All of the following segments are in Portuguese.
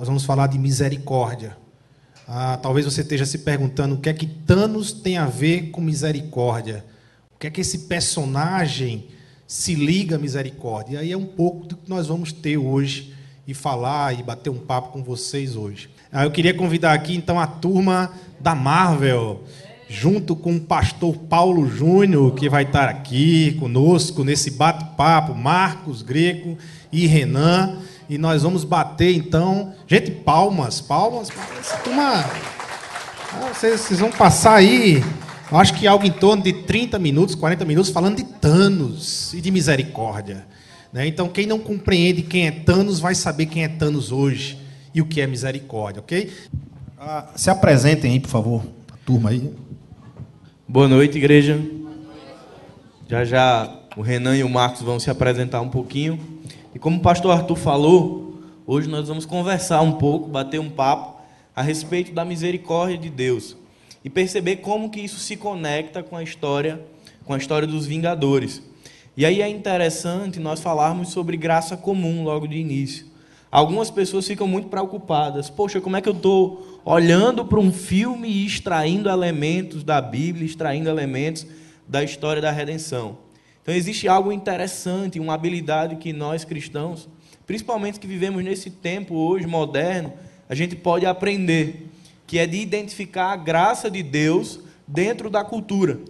Nós vamos falar de misericórdia. Ah, talvez você esteja se perguntando o que é que Thanos tem a ver com misericórdia. O que é que esse personagem se liga à misericórdia? E aí é um pouco do que nós vamos ter hoje e falar e bater um papo com vocês hoje. Ah, eu queria convidar aqui então a turma da Marvel, junto com o pastor Paulo Júnior, que vai estar aqui conosco nesse bate-papo, Marcos Greco e Renan. E nós vamos bater então. Gente, palmas, palmas. Turma. Ah, vocês, vocês vão passar aí, eu acho que algo em torno de 30 minutos, 40 minutos, falando de Thanos e de misericórdia. Né? Então, quem não compreende quem é Thanos vai saber quem é Thanos hoje e o que é misericórdia, ok? Ah, se apresentem aí, por favor, a turma aí. Boa noite, igreja. Já já o Renan e o Marcos vão se apresentar um pouquinho. E como o pastor Arthur falou, hoje nós vamos conversar um pouco, bater um papo a respeito da misericórdia de Deus e perceber como que isso se conecta com a história, com a história dos Vingadores. E aí é interessante nós falarmos sobre graça comum logo de início. Algumas pessoas ficam muito preocupadas. Poxa, como é que eu estou olhando para um filme e extraindo elementos da Bíblia, extraindo elementos da história da redenção? Então existe algo interessante, uma habilidade que nós cristãos, principalmente que vivemos nesse tempo hoje moderno, a gente pode aprender, que é de identificar a graça de Deus dentro da cultura.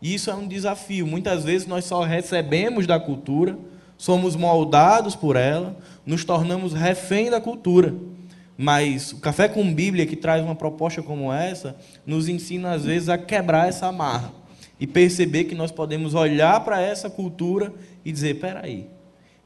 E isso é um desafio. Muitas vezes nós só recebemos da cultura, somos moldados por ela, nos tornamos refém da cultura. Mas o Café com Bíblia, que traz uma proposta como essa, nos ensina às vezes a quebrar essa amarra e perceber que nós podemos olhar para essa cultura e dizer: peraí,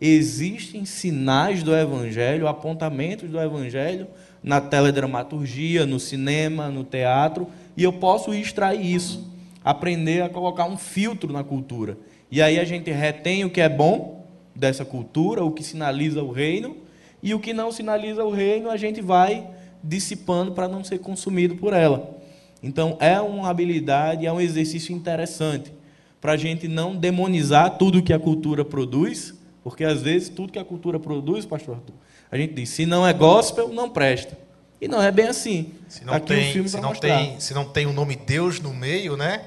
existem sinais do Evangelho, apontamentos do Evangelho na teledramaturgia, no cinema, no teatro, e eu posso extrair isso, aprender a colocar um filtro na cultura. E aí a gente retém o que é bom dessa cultura, o que sinaliza o reino, e o que não sinaliza o reino, a gente vai dissipando para não ser consumido por ela. Então, é uma habilidade, é um exercício interessante para a gente não demonizar tudo que a cultura produz, porque às vezes tudo que a cultura produz, pastor Arthur, a gente diz, se não é gospel, não presta. E não é bem assim. Se não, Aqui tem, se não tem, se não tem o nome Deus no meio, né?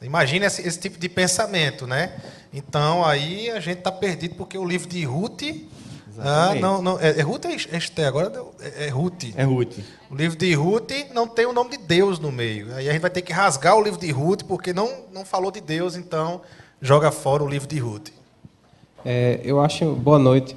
Imagina esse, esse tipo de pensamento, né? Então aí a gente está perdido porque o livro de Ruth ah, não, não. É, é Ruth é Esther, agora é, é Ruth. É Ruth. O livro de Ruth não tem o nome de Deus no meio. Aí a gente vai ter que rasgar o livro de Ruth, porque não, não falou de Deus, então joga fora o livro de Ruth. É, eu acho. Boa noite.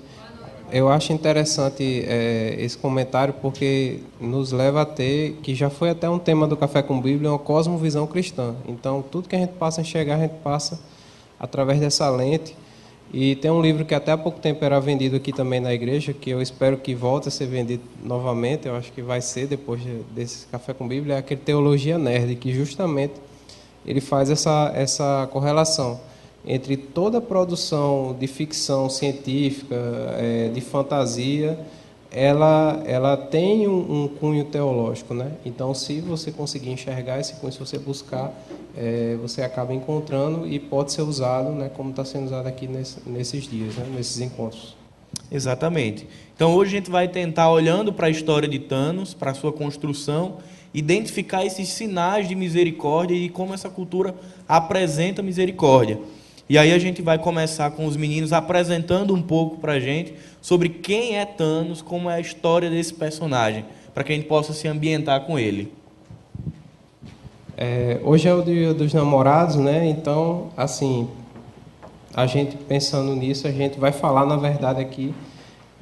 Eu acho interessante é, esse comentário porque nos leva a ter, que já foi até um tema do Café com Bíblia, uma cosmovisão cristã. Então, tudo que a gente passa a enxergar, a gente passa através dessa lente. E tem um livro que até há pouco tempo era vendido aqui também na igreja, que eu espero que volte a ser vendido novamente, eu acho que vai ser depois desse Café com Bíblia, é aquele Teologia Nerd, que justamente ele faz essa, essa correlação entre toda a produção de ficção científica, é, de fantasia, ela, ela tem um, um, cunho teológico, né? Então, se você conseguir enxergar esse cunho, se você buscar, é, você acaba encontrando e pode ser usado, né? Como está sendo usado aqui nesse, nesses dias, né? Nesses encontros. Exatamente. Então, hoje a gente vai tentar, olhando para a história de Thanos, para a sua construção, identificar esses sinais de misericórdia e como essa cultura apresenta misericórdia. E aí a gente vai começar com os meninos apresentando um pouco para a gente sobre quem é Thanos, como é a história desse personagem, para que a gente possa se ambientar com ele. É, hoje é o dia dos namorados, né? Então, assim, a gente pensando nisso, a gente vai falar, na verdade, aqui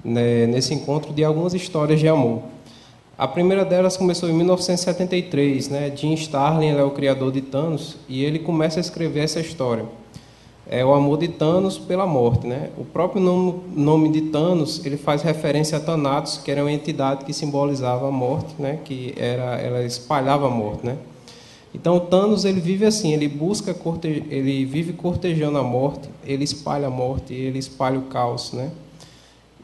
né, nesse encontro de algumas histórias de amor. A primeira delas começou em 1973, né? Jim Starlin é o criador de Thanos e ele começa a escrever essa história é o amor de Thanos pela morte. Né? O próprio nome, nome de Thanos ele faz referência a Thanatos, que era uma entidade que simbolizava a morte, né? que era, ela espalhava a morte. Né? Então Thanos ele vive assim, ele busca ele vive cortejando a morte, ele espalha a morte, ele espalha o caos, né?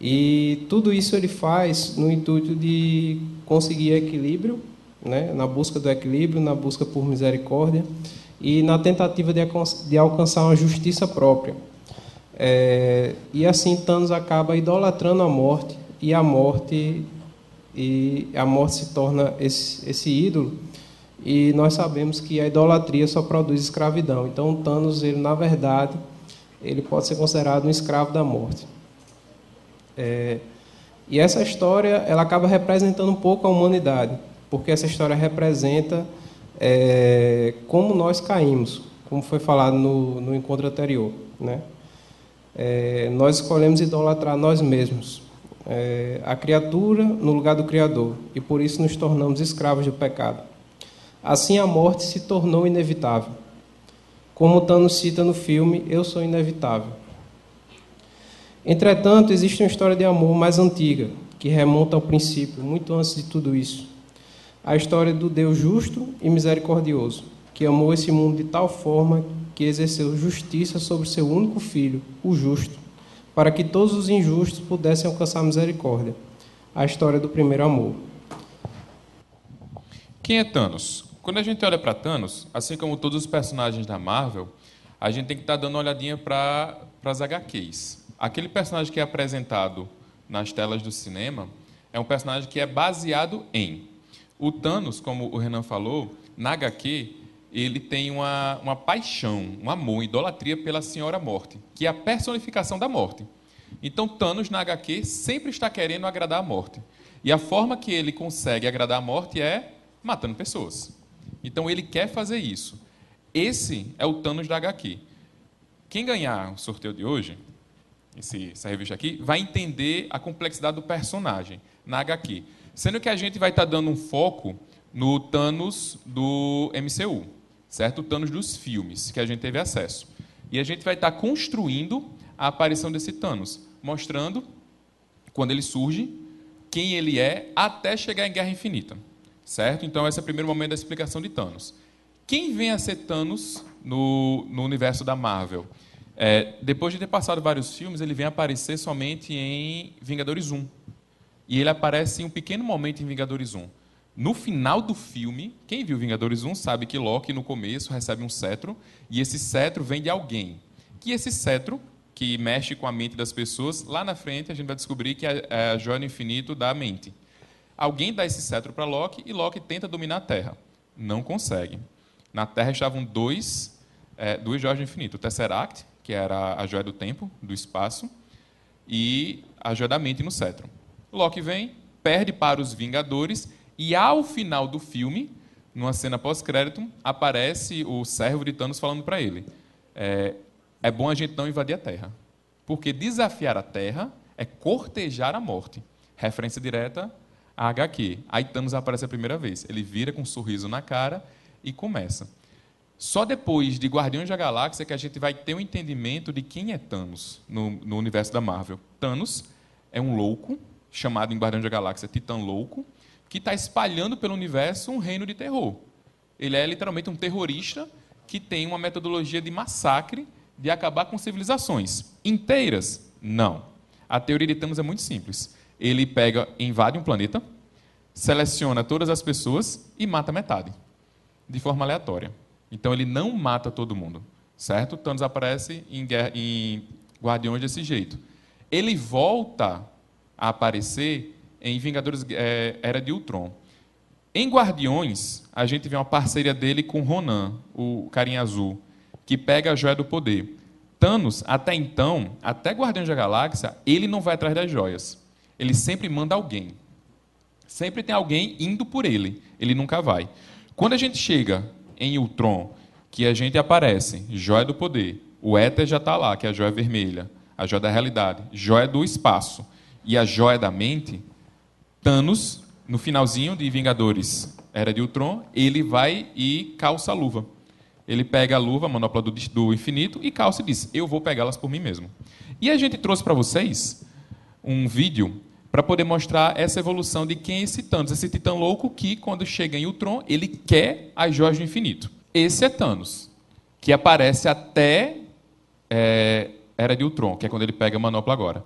E tudo isso ele faz no intuito de conseguir equilíbrio, né? Na busca do equilíbrio, na busca por misericórdia e na tentativa de, de alcançar uma justiça própria. É, e assim Thanos acaba idolatrando a morte, e a morte e a morte se torna esse, esse ídolo. E nós sabemos que a idolatria só produz escravidão. Então, Thanos, ele na verdade, ele pode ser considerado um escravo da morte. É, e essa história, ela acaba representando um pouco a humanidade, porque essa história representa é, como nós caímos, como foi falado no, no encontro anterior, né? É, nós escolhemos idolatrar nós mesmos, é, a criatura no lugar do Criador, e por isso nos tornamos escravos do pecado. Assim a morte se tornou inevitável. Como Thanos cita no filme, eu sou inevitável. Entretanto, existe uma história de amor mais antiga, que remonta ao princípio, muito antes de tudo isso. A história do Deus justo e misericordioso, que amou esse mundo de tal forma que exerceu justiça sobre seu único filho, o justo, para que todos os injustos pudessem alcançar misericórdia. A história do primeiro amor. Quem é Thanos? Quando a gente olha para Thanos, assim como todos os personagens da Marvel, a gente tem que estar tá dando uma olhadinha para as HQs. Aquele personagem que é apresentado nas telas do cinema é um personagem que é baseado em. O Thanos, como o Renan falou, na HQ, ele tem uma, uma paixão, um amor, idolatria pela Senhora Morte, que é a personificação da morte. Então, Thanos, na HQ, sempre está querendo agradar a morte. E a forma que ele consegue agradar a morte é matando pessoas. Então ele quer fazer isso. Esse é o Thanos da HQ. Quem ganhar o sorteio de hoje, esse, essa revista aqui, vai entender a complexidade do personagem na HQ. Sendo que a gente vai estar dando um foco no Thanos do MCU, certo? O Thanos dos filmes, que a gente teve acesso. E a gente vai estar construindo a aparição desse Thanos, mostrando quando ele surge, quem ele é, até chegar em Guerra Infinita. Certo? Então, esse é o primeiro momento da explicação de Thanos. Quem vem a ser Thanos no, no universo da Marvel? É, depois de ter passado vários filmes, ele vem aparecer somente em Vingadores 1. E ele aparece em um pequeno momento em Vingadores 1. No final do filme, quem viu Vingadores 1 sabe que Loki, no começo, recebe um cetro, e esse cetro vem de alguém. Que esse cetro, que mexe com a mente das pessoas, lá na frente a gente vai descobrir que é, é a joia do infinito da mente. Alguém dá esse cetro para Loki e Loki tenta dominar a Terra. Não consegue. Na Terra estavam dois, é, duas joias do infinito. O Tesseract, que era a joia do tempo, do espaço, e a joia da mente no cetro. Loki vem, perde para os Vingadores, e ao final do filme, numa cena pós-crédito, aparece o servo de Thanos falando para ele: é, é bom a gente não invadir a Terra. Porque desafiar a Terra é cortejar a morte. Referência direta a HQ. Aí Thanos aparece a primeira vez. Ele vira com um sorriso na cara e começa. Só depois de Guardiões da Galáxia que a gente vai ter um entendimento de quem é Thanos no, no universo da Marvel. Thanos é um louco, chamado em Guardiões da Galáxia Titã Louco, que está espalhando pelo universo um reino de terror. Ele é literalmente um terrorista que tem uma metodologia de massacre, de acabar com civilizações. Inteiras? Não. A teoria de Thanos é muito simples ele pega, invade um planeta, seleciona todas as pessoas e mata metade, de forma aleatória. Então ele não mata todo mundo, certo? Thanos aparece em, em Guardiões desse jeito. Ele volta a aparecer em Vingadores é, Era de Ultron. Em Guardiões, a gente vê uma parceria dele com Ronan, o carinha azul, que pega a joia do poder. Thanos, até então, até Guardiões da Galáxia, ele não vai atrás das joias ele sempre manda alguém. Sempre tem alguém indo por ele. Ele nunca vai. Quando a gente chega em Ultron, que a gente aparece, joia do poder, o éter já está lá, que é a joia vermelha, a joia da realidade, joia do espaço e a joia da mente, Thanos, no finalzinho de Vingadores Era de Ultron, ele vai e calça a luva. Ele pega a luva, a manopla do, do infinito, e calça e diz: Eu vou pegá-las por mim mesmo. E a gente trouxe para vocês um vídeo para poder mostrar essa evolução de quem é esse Thanos, esse titã louco que, quando chega em Ultron, ele quer as joias do infinito. Esse é Thanos, que aparece até é, Era de Ultron, que é quando ele pega a manopla agora.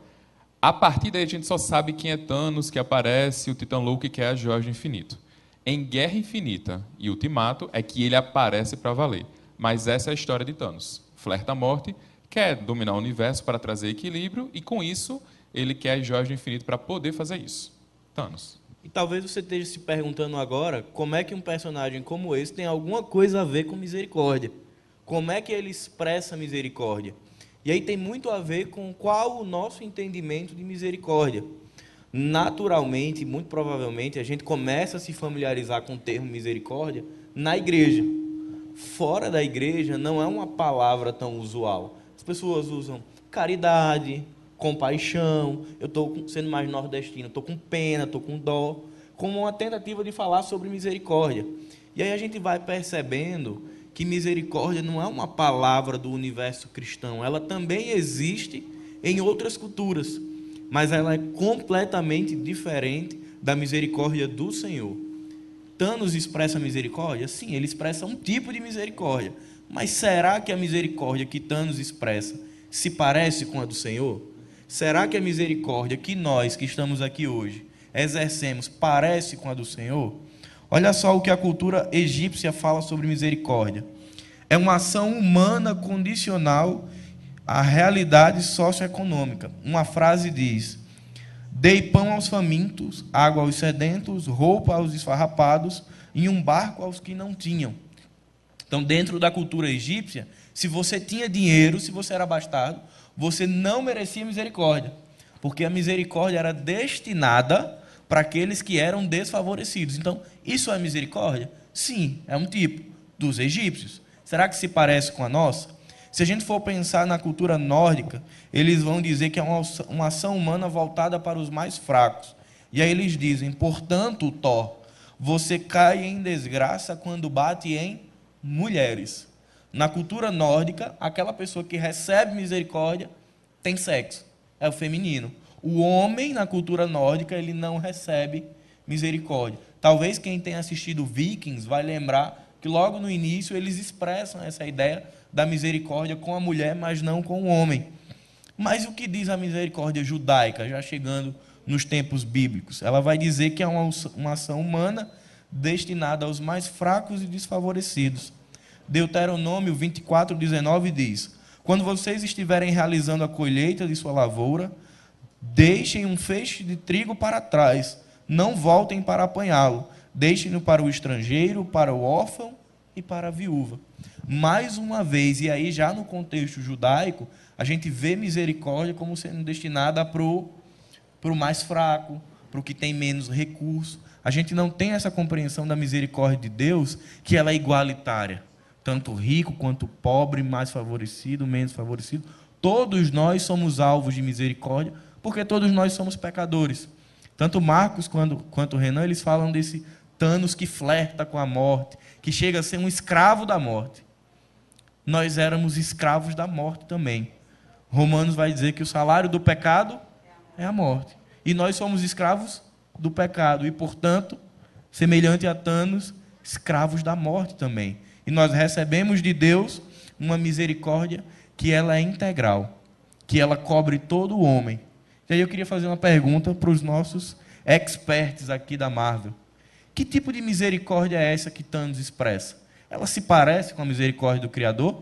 A partir daí a gente só sabe quem é Thanos, que aparece, o titã louco que as joias do infinito. Em Guerra Infinita e Ultimato é que ele aparece para valer. Mas essa é a história de Thanos. Flerta a morte, quer dominar o universo para trazer equilíbrio e, com isso, ele quer do infinito para poder fazer isso. Thanos. E talvez você esteja se perguntando agora como é que um personagem como esse tem alguma coisa a ver com misericórdia. Como é que ele expressa misericórdia? E aí tem muito a ver com qual o nosso entendimento de misericórdia. Naturalmente, muito provavelmente, a gente começa a se familiarizar com o termo misericórdia na igreja. Fora da igreja não é uma palavra tão usual. As pessoas usam caridade, compaixão, eu estou sendo mais nordestino, estou com pena, estou com dó, como uma tentativa de falar sobre misericórdia. E aí a gente vai percebendo que misericórdia não é uma palavra do universo cristão, ela também existe em outras culturas, mas ela é completamente diferente da misericórdia do Senhor. Thanos expressa misericórdia? Sim, ele expressa um tipo de misericórdia. Mas será que a misericórdia que Thanos expressa se parece com a do Senhor? Será que a misericórdia que nós que estamos aqui hoje exercemos parece com a do Senhor? Olha só o que a cultura egípcia fala sobre misericórdia. É uma ação humana condicional à realidade socioeconômica. Uma frase diz: Dei pão aos famintos, água aos sedentos, roupa aos esfarrapados e um barco aos que não tinham. Então, dentro da cultura egípcia, se você tinha dinheiro, se você era bastardo, você não merecia misericórdia, porque a misericórdia era destinada para aqueles que eram desfavorecidos. Então, isso é misericórdia? Sim, é um tipo dos egípcios. Será que se parece com a nossa? Se a gente for pensar na cultura nórdica, eles vão dizer que é uma, ação humana voltada para os mais fracos. E aí eles dizem: portanto, Thor, você cai em desgraça quando bate em mulheres. Na cultura nórdica, aquela pessoa que recebe misericórdia tem sexo, é o feminino. O homem, na cultura nórdica, ele não recebe misericórdia. Talvez quem tenha assistido Vikings vai lembrar que logo no início eles expressam essa ideia da misericórdia com a mulher, mas não com o homem. Mas o que diz a misericórdia judaica, já chegando nos tempos bíblicos? Ela vai dizer que é uma, uma ação humana destinada aos mais fracos e desfavorecidos. Deuteronômio 24, 19 diz: Quando vocês estiverem realizando a colheita de sua lavoura, Deixem um feixe de trigo para trás, não voltem para apanhá-lo. Deixem-no para o estrangeiro, para o órfão e para a viúva. Mais uma vez, e aí já no contexto judaico, a gente vê misericórdia como sendo destinada para o mais fraco, para o que tem menos recurso. A gente não tem essa compreensão da misericórdia de Deus, que ela é igualitária. Tanto rico quanto pobre, mais favorecido, menos favorecido. Todos nós somos alvos de misericórdia, porque todos nós somos pecadores. Tanto Marcos quanto, quanto Renan, eles falam desse Thanos que flerta com a morte, que chega a ser um escravo da morte. Nós éramos escravos da morte também. Romanos vai dizer que o salário do pecado é a morte. E nós somos escravos do pecado. E, portanto, semelhante a Thanos, escravos da morte também. E nós recebemos de Deus uma misericórdia que ela é integral, que ela cobre todo o homem, e aí eu queria fazer uma pergunta para os nossos experts aqui da Marvel. Que tipo de misericórdia é essa que Thanos expressa? Ela se parece com a misericórdia do Criador?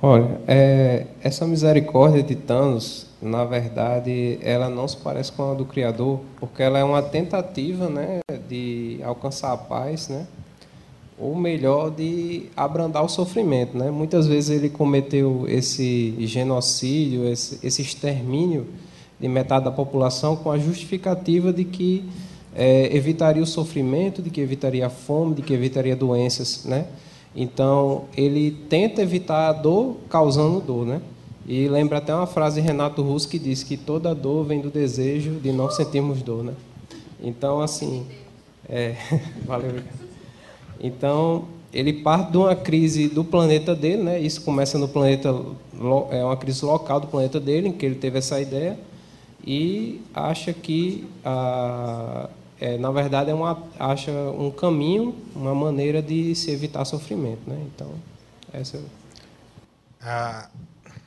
Olha, é, essa misericórdia de Thanos, na verdade, ela não se parece com a do Criador, porque ela é uma tentativa né, de alcançar a paz, né? Ou melhor, de abrandar o sofrimento. Né? Muitas vezes ele cometeu esse genocídio, esse, esse extermínio de metade da população com a justificativa de que é, evitaria o sofrimento, de que evitaria a fome, de que evitaria doenças. Né? Então, ele tenta evitar a dor causando dor. Né? E lembra até uma frase de Renato Russo que diz que toda dor vem do desejo de não sentirmos dor. Né? Então, assim, é... valeu. Então, ele parte de uma crise do planeta dele, né? Isso começa no planeta é uma crise local do planeta dele, em que ele teve essa ideia e acha que ah, é, na verdade é uma acha um caminho, uma maneira de se evitar sofrimento, né? Então, essa ah,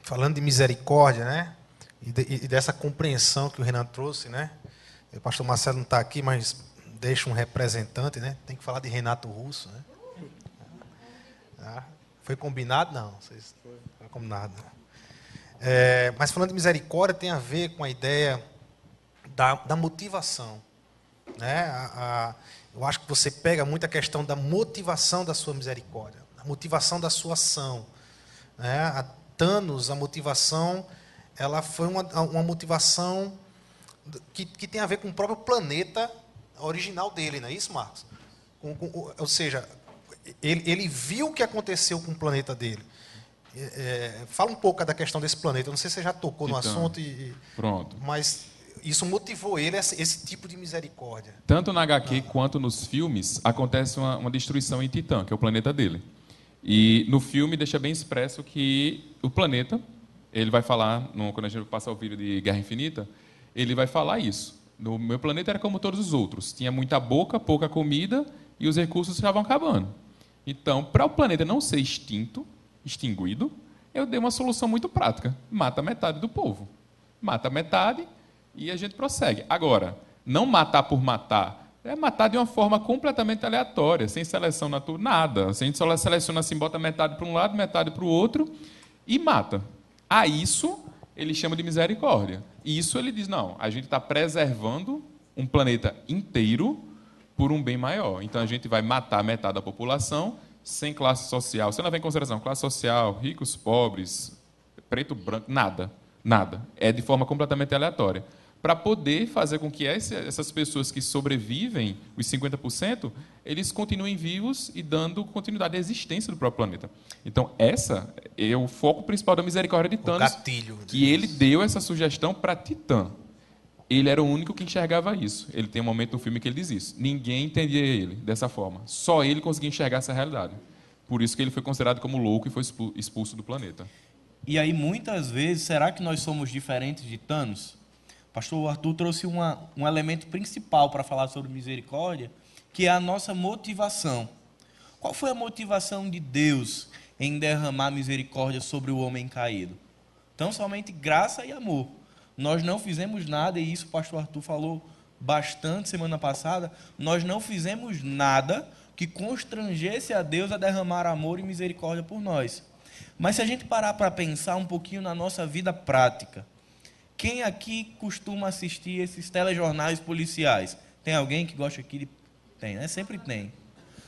falando de misericórdia, né? E, de, e, dessa compreensão que o Renan trouxe, né? O pastor Marcelo não está aqui, mas deixa um representante, né? Tem que falar de Renato Russo, né? Ah, foi combinado? Não, vocês foi combinado. É, mas falando de misericórdia, tem a ver com a ideia da, da motivação. Né? A, a, eu acho que você pega muito a questão da motivação da sua misericórdia, a motivação da sua ação. Né? A Thanos, a motivação, ela foi uma, uma motivação que, que tem a ver com o próprio planeta original dele, não é isso, Marcos? Com, com, ou seja, ele, ele, viu o que aconteceu com o planeta dele. É, é fala um pouco da questão desse planeta. Eu não sei se você já tocou então, no assunto. E, pronto. Mas isso motivou ele, esse, esse, tipo de misericórdia. Tanto na HQ ah. quanto nos filmes, acontece uma, uma destruição em Titã, que é o planeta dele. E no filme deixa bem expresso que o planeta, ele vai falar, no, quando a gente passa o vídeo de Guerra Infinita, ele vai falar isso. No meu planeta era como todos os outros. Tinha muita boca, pouca comida e os recursos estavam acabando. Então, para o planeta não ser extinto, extinguido, eu dei uma solução muito prática. Mata metade do povo. Mata metade e a gente prossegue. Agora, não matar por matar. É matar de uma forma completamente aleatória, sem seleção natural, nada. A gente só seleciona assim, bota metade para um lado, metade para o outro e mata. A isso ele chama de misericórdia. E isso ele diz: não, a gente está preservando um planeta inteiro por um bem maior. Então a gente vai matar metade da população sem classe social. Você não vem em consideração classe social, ricos, pobres, preto, branco, nada. Nada. É de forma completamente aleatória para poder fazer com que essas pessoas que sobrevivem, os 50%, eles continuem vivos e dando continuidade à existência do próprio planeta. Então, essa é o foco principal da misericórdia de Thanos, gatilho, que ele deu essa sugestão para Titã. Ele era o único que enxergava isso. Ele tem um momento no filme que ele diz isso. Ninguém entendia ele dessa forma. Só ele conseguia enxergar essa realidade. Por isso que ele foi considerado como louco e foi expulso do planeta. E aí, muitas vezes, será que nós somos diferentes de Thanos? Pastor Arthur trouxe uma, um elemento principal para falar sobre misericórdia, que é a nossa motivação. Qual foi a motivação de Deus em derramar misericórdia sobre o homem caído? Então, somente graça e amor. Nós não fizemos nada, e isso o pastor Arthur falou bastante semana passada. Nós não fizemos nada que constrangesse a Deus a derramar amor e misericórdia por nós. Mas se a gente parar para pensar um pouquinho na nossa vida prática, quem aqui costuma assistir esses telejornais policiais? Tem alguém que gosta aqui de. Tem, né? Sempre tem.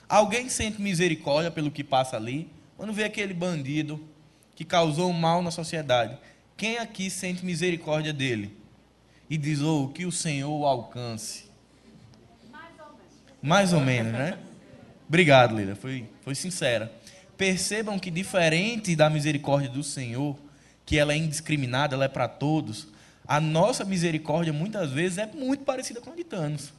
Alguém sente misericórdia pelo que passa ali? Quando vê aquele bandido que causou mal na sociedade, quem aqui sente misericórdia dele? E diz, oh, que o Senhor o alcance. Mais ou menos. Mais ou menos, né? Obrigado, Lila. Foi, foi sincera. Percebam que, diferente da misericórdia do Senhor, que ela é indiscriminada, ela é para todos, a nossa misericórdia muitas vezes é muito parecida com a de Thanos.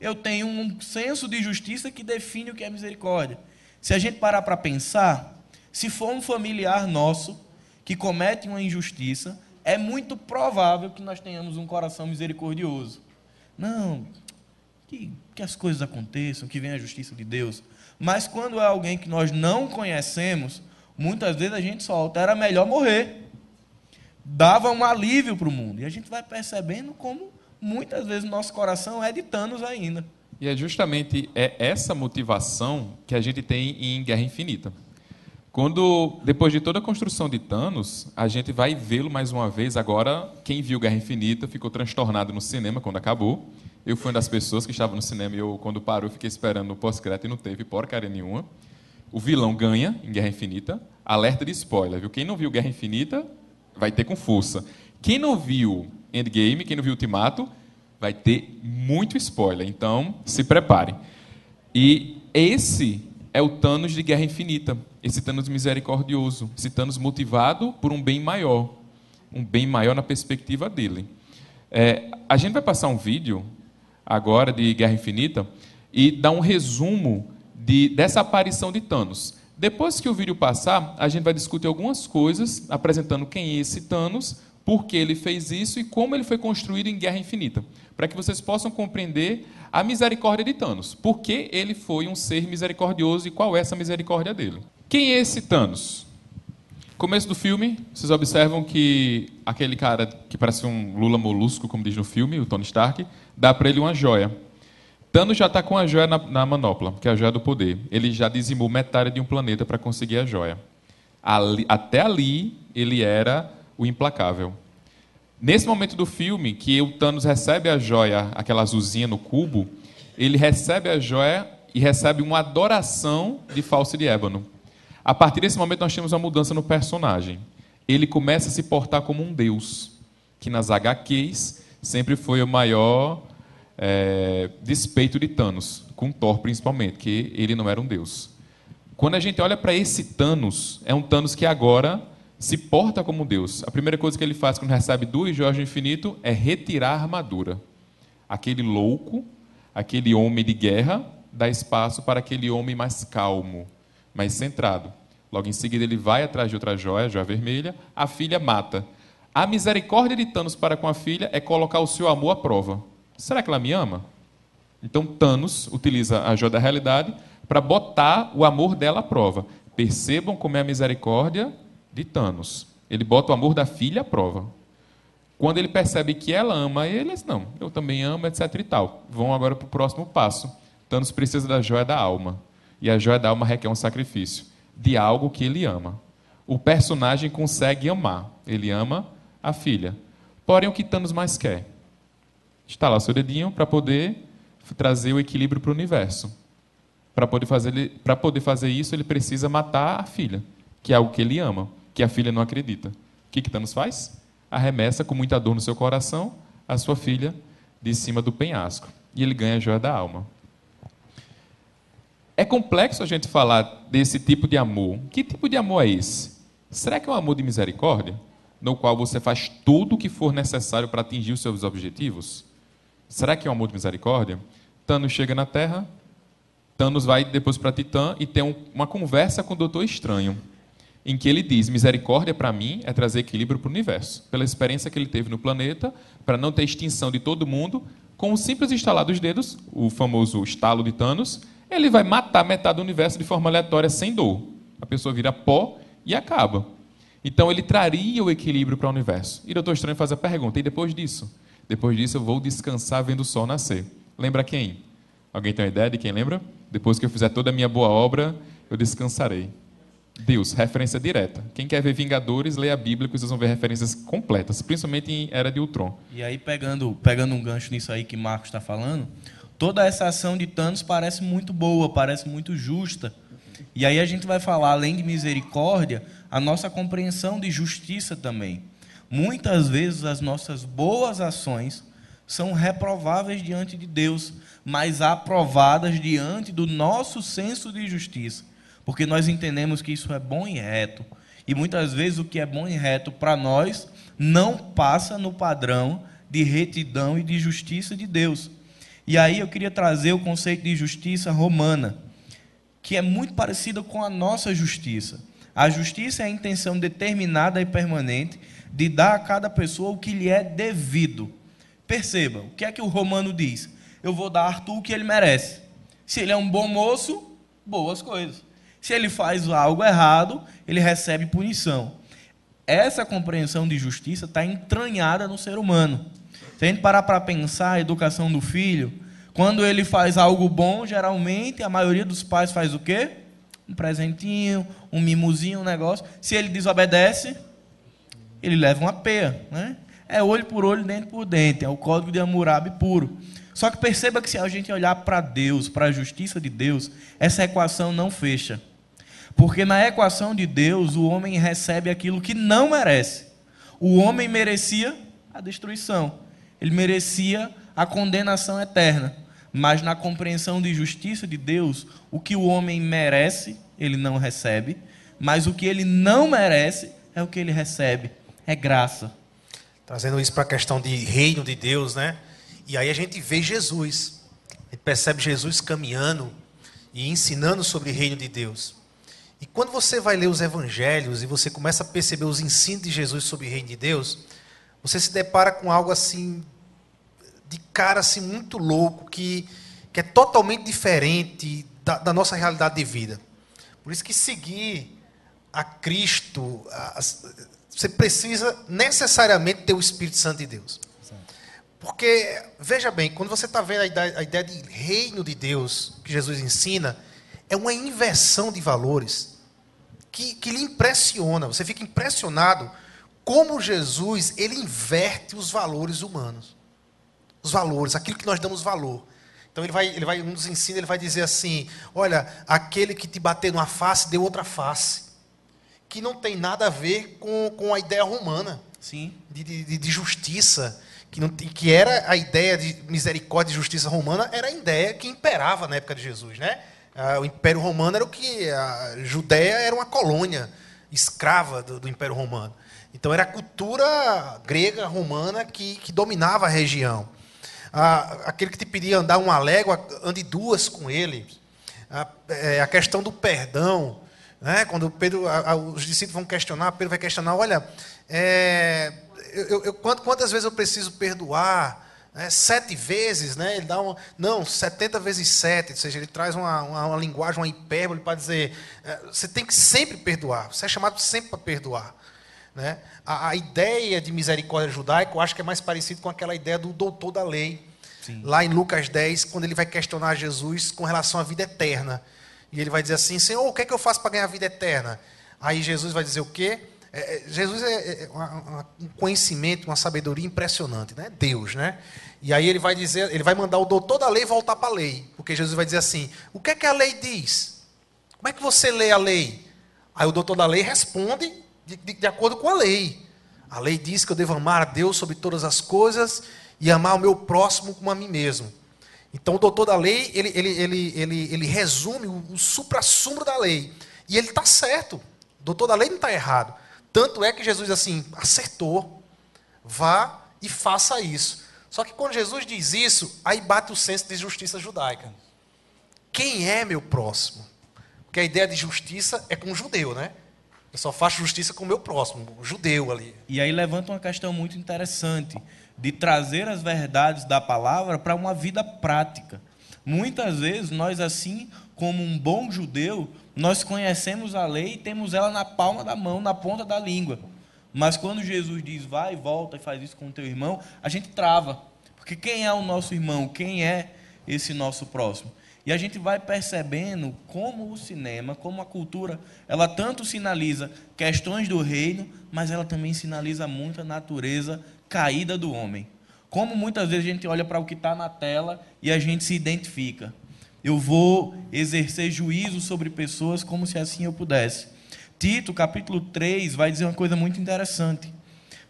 Eu tenho um senso de justiça que define o que é misericórdia. Se a gente parar para pensar, se for um familiar nosso que comete uma injustiça, é muito provável que nós tenhamos um coração misericordioso. Não, que, que as coisas aconteçam, que venha a justiça de Deus. Mas quando é alguém que nós não conhecemos, muitas vezes a gente solta, era melhor morrer dava um alívio para o mundo. E a gente vai percebendo como muitas vezes nosso coração é de Thanos ainda. E é justamente é essa motivação que a gente tem em Guerra Infinita. Quando, depois de toda a construção de Thanos, a gente vai vê-lo mais uma vez. Agora, quem viu Guerra Infinita ficou transtornado no cinema quando acabou. Eu fui uma das pessoas que estava no cinema e eu, quando parou, fiquei esperando o pós-crédito e não teve porcaria nenhuma. O vilão ganha em Guerra Infinita. Alerta de spoiler, viu? Quem não viu Guerra Infinita, vai ter com força. Quem não viu Endgame, quem não viu Ultimato, vai ter muito spoiler. Então, se preparem. E esse é o Thanos de Guerra Infinita. Esse Thanos misericordioso. Esse Thanos motivado por um bem maior. Um bem maior na perspectiva dele. É, a gente vai passar um vídeo agora de Guerra Infinita e dar um resumo de, dessa aparição de Thanos. Depois que o vídeo passar, a gente vai discutir algumas coisas, apresentando quem é esse Thanos, por que ele fez isso e como ele foi construído em Guerra Infinita, para que vocês possam compreender a misericórdia de Thanos, por que ele foi um ser misericordioso e qual é essa misericórdia dele. Quem é esse Thanos? Começo do filme, vocês observam que aquele cara que parece um Lula molusco, como diz no filme, o Tony Stark, dá para ele uma joia. Thanos já está com a joia na, na, manopla, que é a joia do poder. Ele já dizimou metade de um planeta para conseguir a joia. Ali, até ali, ele era o implacável. Nesse momento do filme, que o Thanos recebe a joia, aquela azulzinha no cubo, ele recebe a joia e recebe uma adoração de falso de ébano. A partir desse momento, nós temos uma mudança no personagem. Ele começa a se portar como um deus, que nas HQs sempre foi o maior é, despeito de Thanos, com Thor principalmente, que ele não era um deus. Quando a gente olha para esse Thanos, é um Thanos que agora se porta como Deus. A primeira coisa que ele faz quando recebe duas joias do infinito é retirar a armadura. Aquele louco, aquele homem de guerra, dá espaço para aquele homem mais calmo, mais centrado. Logo em seguida, ele vai atrás de outra joia, joia vermelha, a filha mata. A misericórdia de Thanos para com a filha é colocar o seu amor à prova. Será que ela me ama? Então, Thanos utiliza a joia da realidade para botar o amor dela à prova. Percebam como é a misericórdia de Thanos. Ele bota o amor da filha à prova. Quando ele percebe que ela ama ele, diz, não, eu também amo, etc e tal. Vão agora para o próximo passo. Thanos precisa da joia da alma. E a joia da alma requer um sacrifício de algo que ele ama. O personagem consegue amar. Ele ama a filha. Porém, o que Thanos mais quer? Estalar seu dedinho para poder trazer o equilíbrio para o universo. Para poder, fazer, poder fazer isso, ele precisa matar a filha, que é algo que ele ama que a filha não acredita. O que, que Thanos faz? Arremessa com muita dor no seu coração a sua filha de cima do penhasco. E ele ganha a joia da alma. É complexo a gente falar desse tipo de amor. Que tipo de amor é esse? Será que é um amor de misericórdia? No qual você faz tudo o que for necessário para atingir os seus objetivos? Será que é um amor de misericórdia? Thanos chega na Terra, Thanos vai depois para Titã e tem uma conversa com o Doutor Estranho em que ele diz: misericórdia para mim é trazer equilíbrio para o universo. Pela experiência que ele teve no planeta, para não ter extinção de todo mundo, com o simples estalar dos dedos, o famoso estalo de Thanos, ele vai matar metade do universo de forma aleatória, sem dor. A pessoa vira pó e acaba. Então ele traria o equilíbrio para o universo. E o Doutor Estranho faz a pergunta: e depois disso? Depois disso eu vou descansar vendo o sol nascer. Lembra quem? Alguém tem uma ideia de quem lembra? Depois que eu fizer toda a minha boa obra, eu descansarei. Deus, referência direta. Quem quer ver Vingadores, lê a Bíblia que vocês vão ver referências completas, principalmente em Era de Ultron. E aí, pegando, pegando um gancho nisso aí que Marcos está falando, toda essa ação de Thanos parece muito boa, parece muito justa. E aí a gente vai falar, além de misericórdia, a nossa compreensão de justiça também. Muitas vezes as nossas boas ações são reprováveis diante de Deus, mas aprovadas diante do nosso senso de justiça porque nós entendemos que isso é bom e reto. E muitas vezes o que é bom e reto para nós não passa no padrão de retidão e de justiça de Deus. E aí eu queria trazer o conceito de justiça romana, que é muito parecido com a nossa justiça. A justiça é a intenção determinada e permanente de dar a cada pessoa o que lhe é devido. Perceba, o que é que o romano diz? Eu vou dar a Arthur o que ele merece. Se ele é um bom moço, boas coisas. Se ele faz algo errado, ele recebe punição. Essa compreensão de justiça está entranhada no ser humano. Se a gente parar para pensar a educação do filho, quando ele faz algo bom, geralmente a maioria dos pais faz o quê? Um presentinho, um mimozinho, um negócio. Se ele desobedece, ele leva uma peia. Né? É olho por olho, dente por dente. É o código de Hammurabi puro. Só que perceba que se a gente olhar para Deus, para a justiça de Deus, essa equação não fecha. Porque na equação de Deus, o homem recebe aquilo que não merece. O homem merecia a destruição, ele merecia a condenação eterna. Mas na compreensão de justiça de Deus, o que o homem merece, ele não recebe, mas o que ele não merece é o que ele recebe é graça. Trazendo isso para a questão de reino de Deus, né? E aí a gente vê Jesus, a gente percebe Jesus caminhando e ensinando sobre o reino de Deus. E quando você vai ler os evangelhos e você começa a perceber os ensinos de Jesus sobre o reino de Deus, você se depara com algo assim de cara assim muito louco que, que é totalmente diferente da, da nossa realidade de vida. Por isso que seguir a Cristo, a, você precisa necessariamente ter o Espírito Santo de Deus. Porque, veja bem, quando você está vendo a ideia, a ideia de reino de Deus que Jesus ensina, é uma inversão de valores que, que lhe impressiona. Você fica impressionado como Jesus ele inverte os valores humanos. Os valores, aquilo que nós damos valor. Então ele vai, ele vai, um dos ensinos, ele vai dizer assim: olha, aquele que te bater numa face, deu outra face. Que não tem nada a ver com, com a ideia romana. Sim. De, de, de justiça. Que, não, que era a ideia de misericórdia e justiça romana, era a ideia que imperava na época de Jesus. Né? Ah, o Império Romano era o que. A Judéia era uma colônia escrava do, do Império Romano. Então era a cultura grega, romana, que, que dominava a região. Ah, aquele que te pedia andar uma légua, ande duas com ele. Ah, é, a questão do perdão. Né? Quando Pedro, a, a, os discípulos vão questionar, Pedro vai questionar: olha, é, eu, eu, quantas vezes eu preciso perdoar? É, sete vezes, né? ele dá um, não, 70 vezes sete, ou seja, ele traz uma, uma, uma linguagem, uma hipérbole para dizer: é, você tem que sempre perdoar, você é chamado sempre para perdoar. Né? A, a, ideia de misericórdia judaica, eu acho que é mais parecido com aquela ideia do doutor da lei, Sim. lá em Lucas 10, quando ele vai questionar Jesus com relação à vida eterna. E ele vai dizer assim: Senhor, o que é que eu faço para ganhar a vida eterna? Aí Jesus vai dizer o quê? É, é Jesus é, é uma, um conhecimento, uma sabedoria impressionante, né? Deus, né? E aí ele vai dizer, ele vai mandar o doutor da lei voltar para a lei, porque Jesus vai dizer assim: o que é que a lei diz? Como é que você lê a lei? Aí o doutor da lei responde de, de, de acordo com a lei. A lei diz que eu devo amar a Deus sobre todas as coisas e amar o meu próximo como a mim mesmo. Então, o doutor da lei, ele, ele, ele, ele, ele resume o, o supra-sumo da lei. E ele está certo. O doutor da lei não está errado. Tanto é que Jesus, assim, acertou. Vá e faça isso. Só que quando Jesus diz isso, aí bate o senso de justiça judaica. Quem é meu próximo? Porque a ideia de justiça é com o judeu, né? Eu só faço justiça com o meu próximo, o judeu ali. E aí levanta uma questão muito interessante de trazer as verdades da palavra para uma vida prática. Muitas vezes nós assim, como um bom judeu, nós conhecemos a lei e temos ela na palma da mão, na ponta da língua. Mas quando Jesus diz vai, volta e faz isso com o teu irmão, a gente trava. Porque quem é o nosso irmão? Quem é esse nosso próximo? E a gente vai percebendo como o cinema, como a cultura, ela tanto sinaliza questões do reino, mas ela também sinaliza muito a natureza caída do homem. Como muitas vezes a gente olha para o que está na tela e a gente se identifica. Eu vou exercer juízo sobre pessoas como se assim eu pudesse. Tito, capítulo 3, vai dizer uma coisa muito interessante.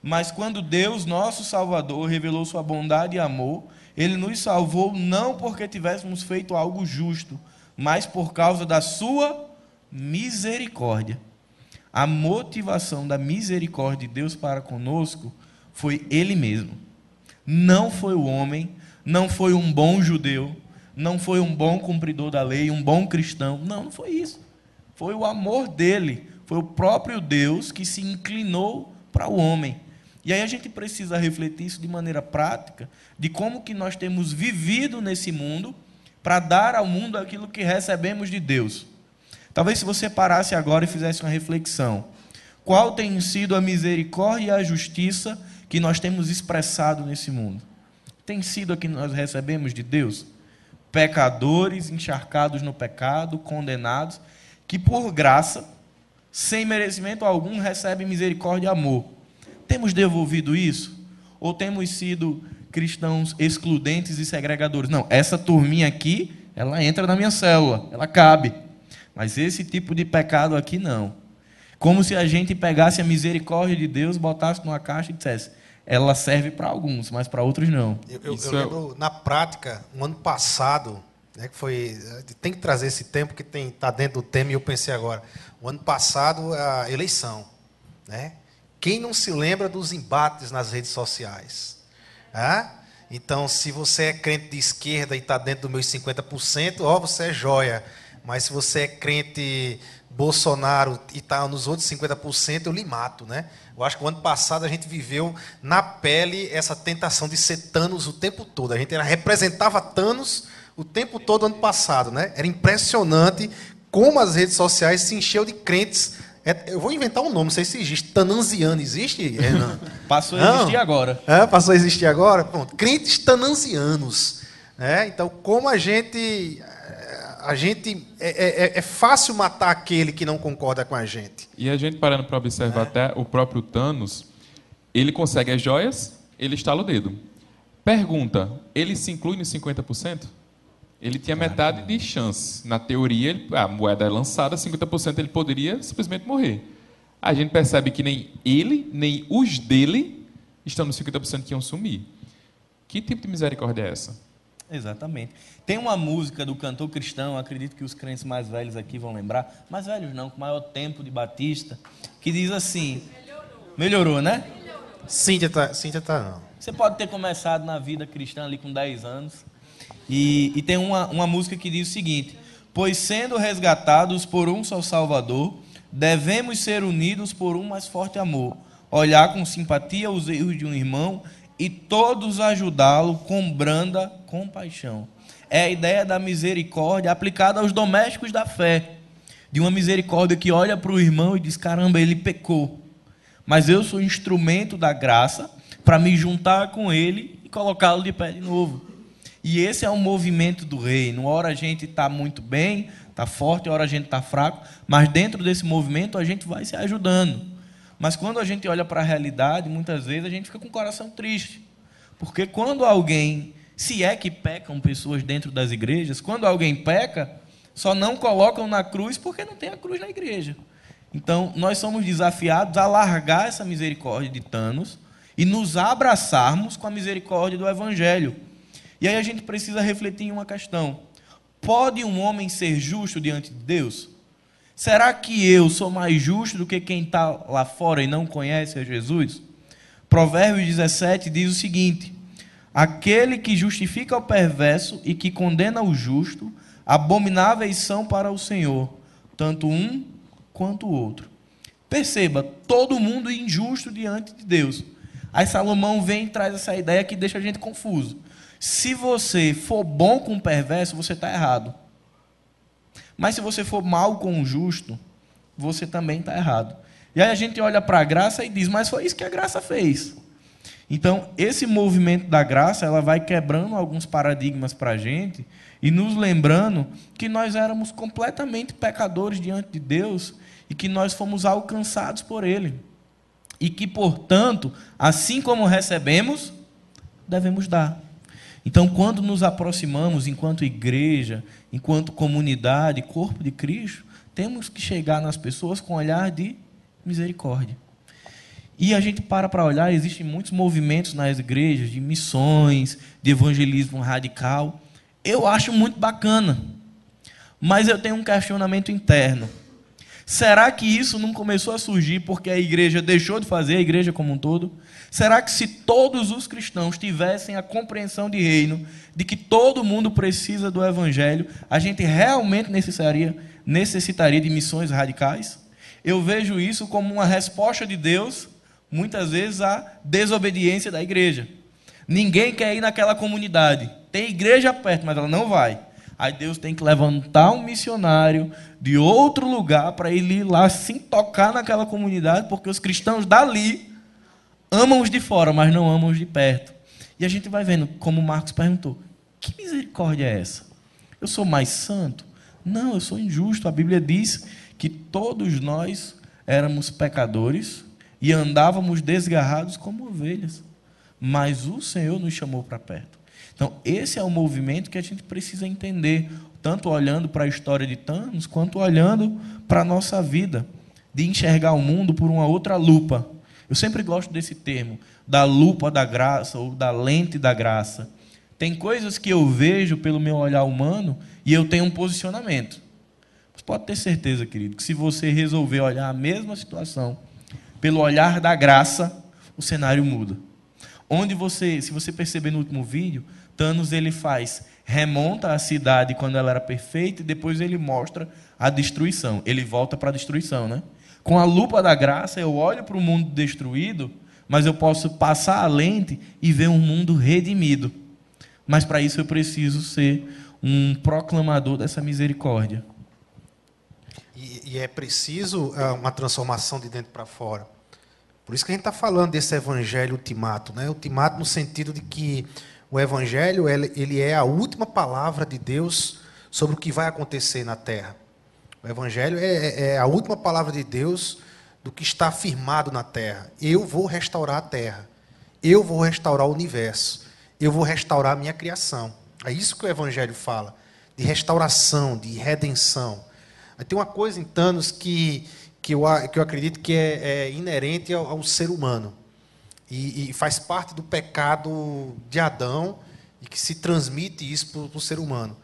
Mas quando Deus, nosso Salvador, revelou sua bondade e amor, ele nos salvou não porque tivéssemos feito algo justo, mas por causa da sua misericórdia. A motivação da misericórdia de Deus para conosco foi Ele mesmo. Não foi o homem, não foi um bom judeu, não foi um bom cumpridor da lei, um bom cristão. Não, não foi isso. Foi o amor dele, foi o próprio Deus que se inclinou para o homem. E aí a gente precisa refletir isso de maneira prática, de como que nós temos vivido nesse mundo para dar ao mundo aquilo que recebemos de Deus. Talvez se você parasse agora e fizesse uma reflexão, qual tem sido a misericórdia e a justiça que nós temos expressado nesse mundo? Tem sido a que nós recebemos de Deus? Pecadores encharcados no pecado, condenados, que por graça, sem merecimento algum, recebem misericórdia e amor. Temos devolvido isso? Ou temos sido cristãos excludentes e segregadores? Não, essa turminha aqui, ela entra na minha célula, ela cabe. Mas esse tipo de pecado aqui não. Como se a gente pegasse a misericórdia de Deus, botasse numa caixa e dissesse: ela serve para alguns, mas para outros não. Eu, eu, eu é lembro, na prática, um ano passado, né, que foi. Tem que trazer esse tempo que está dentro do tema e eu pensei agora. O ano passado, a eleição. Né? Quem não se lembra dos embates nas redes sociais? Ah? Então, se você é crente de esquerda e está dentro dos meus 50%, ó, você é joia. Mas se você é crente Bolsonaro e está nos outros 50%, eu lhe mato, né? Eu acho que o ano passado a gente viveu na pele essa tentação de ser Thanos o tempo todo. A gente era, representava Thanos o tempo todo ano passado, né? Era impressionante como as redes sociais se encheu de crentes é, eu vou inventar um nome, não sei se existe. Tananziano existe, Renan? passou a existir agora. É, passou a existir agora? Pronto. Crentes tananzianos. É, então, como a gente. A gente é, é, é, fácil matar aquele que não concorda com a gente. E a gente parando para observar é. até o próprio Thanos, Ele consegue as joias, ele estala o dedo. Pergunta: ele se inclui nos 50%? Ele tinha metade de chance. Na teoria, ele, a moeda é lançada, 50% ele poderia simplesmente morrer. A gente percebe que nem ele, nem os dele estão nos 50% que iam sumir. Que tipo de misericórdia é essa? Exatamente. Tem uma música do cantor cristão, acredito que os crentes mais velhos aqui vão lembrar, mais velhos não, com maior tempo de Batista, que diz assim: Melhorou, Melhorou né? Melhorou. Cíntia tá, Cíntia tá não. Você pode ter começado na vida cristã ali com 10 anos, e, e tem uma, uma música que diz o seguinte: Pois sendo resgatados por um só Salvador, devemos ser unidos por um mais forte amor, olhar com simpatia os erros de um irmão e todos ajudá-lo com branda compaixão. É a ideia da misericórdia aplicada aos domésticos da fé. De uma misericórdia que olha para o irmão e diz: caramba, ele pecou. Mas eu sou instrumento da graça para me juntar com ele e colocá-lo de pé de novo. E esse é o movimento do reino. Hora a gente está muito bem, está forte, hora a gente está fraco, mas dentro desse movimento a gente vai se ajudando. Mas quando a gente olha para a realidade, muitas vezes a gente fica com o coração triste. Porque quando alguém, se é que pecam pessoas dentro das igrejas, quando alguém peca, só não colocam na cruz porque não tem a cruz na igreja. Então, nós somos desafiados a largar essa misericórdia de Thanos e nos abraçarmos com a misericórdia do Evangelho. E aí a gente precisa refletir em uma questão: pode um homem ser justo diante de Deus? Será que eu sou mais justo do que quem está lá fora e não conhece a Jesus? Provérbios 17 diz o seguinte: Aquele que justifica o perverso e que condena o justo, abomináveis são para o Senhor, tanto um quanto o outro. Perceba, todo mundo é injusto diante de Deus. Aí Salomão vem e traz essa ideia que deixa a gente confuso. Se você for bom com o perverso, você está errado. Mas se você for mal com o justo, você também está errado. E aí a gente olha para a graça e diz, mas foi isso que a graça fez. Então, esse movimento da graça, ela vai quebrando alguns paradigmas para a gente e nos lembrando que nós éramos completamente pecadores diante de Deus e que nós fomos alcançados por Ele. E que, portanto, assim como recebemos, devemos dar. Então, quando nos aproximamos enquanto igreja, enquanto comunidade, corpo de Cristo, temos que chegar nas pessoas com um olhar de misericórdia. E a gente para para olhar, existem muitos movimentos nas igrejas de missões, de evangelismo radical. Eu acho muito bacana. Mas eu tenho um questionamento interno. Será que isso não começou a surgir porque a igreja deixou de fazer, a igreja como um todo? Será que se todos os cristãos tivessem a compreensão de reino, de que todo mundo precisa do evangelho, a gente realmente necessitaria, necessitaria de missões radicais? Eu vejo isso como uma resposta de Deus, muitas vezes, à desobediência da igreja. Ninguém quer ir naquela comunidade. Tem igreja perto, mas ela não vai. Aí Deus tem que levantar um missionário de outro lugar para ele ir lá se tocar naquela comunidade, porque os cristãos dali amam os de fora, mas não amam os de perto. E a gente vai vendo, como Marcos perguntou: que misericórdia é essa? Eu sou mais santo? Não, eu sou injusto. A Bíblia diz que todos nós éramos pecadores e andávamos desgarrados como ovelhas. Mas o Senhor nos chamou para perto. Então, esse é o movimento que a gente precisa entender, tanto olhando para a história de Thanos, quanto olhando para a nossa vida, de enxergar o mundo por uma outra lupa. Eu sempre gosto desse termo, da lupa da graça ou da lente da graça. Tem coisas que eu vejo pelo meu olhar humano e eu tenho um posicionamento. Você pode ter certeza, querido, que se você resolver olhar a mesma situação pelo olhar da graça, o cenário muda. Onde você, se você perceber no último vídeo, Thanos ele faz, remonta a cidade quando ela era perfeita e depois ele mostra a destruição. Ele volta para a destruição, né? Com a lupa da graça eu olho para o mundo destruído, mas eu posso passar a lente e ver um mundo redimido. Mas para isso eu preciso ser um proclamador dessa misericórdia. E, e é preciso é, uma transformação de dentro para fora. Por isso que a gente está falando desse evangelho ultimato, né? Ultimato no sentido de que o Evangelho ele é a última palavra de Deus sobre o que vai acontecer na Terra. O Evangelho é, é, é a última palavra de Deus do que está firmado na terra. Eu vou restaurar a terra. Eu vou restaurar o universo. Eu vou restaurar a minha criação. É isso que o Evangelho fala, de restauração, de redenção. Tem uma coisa em Thanos que, que, eu, que eu acredito que é, é inerente ao, ao, ser humano. E, e, faz parte do pecado de Adão e que se transmite isso para o ser humano.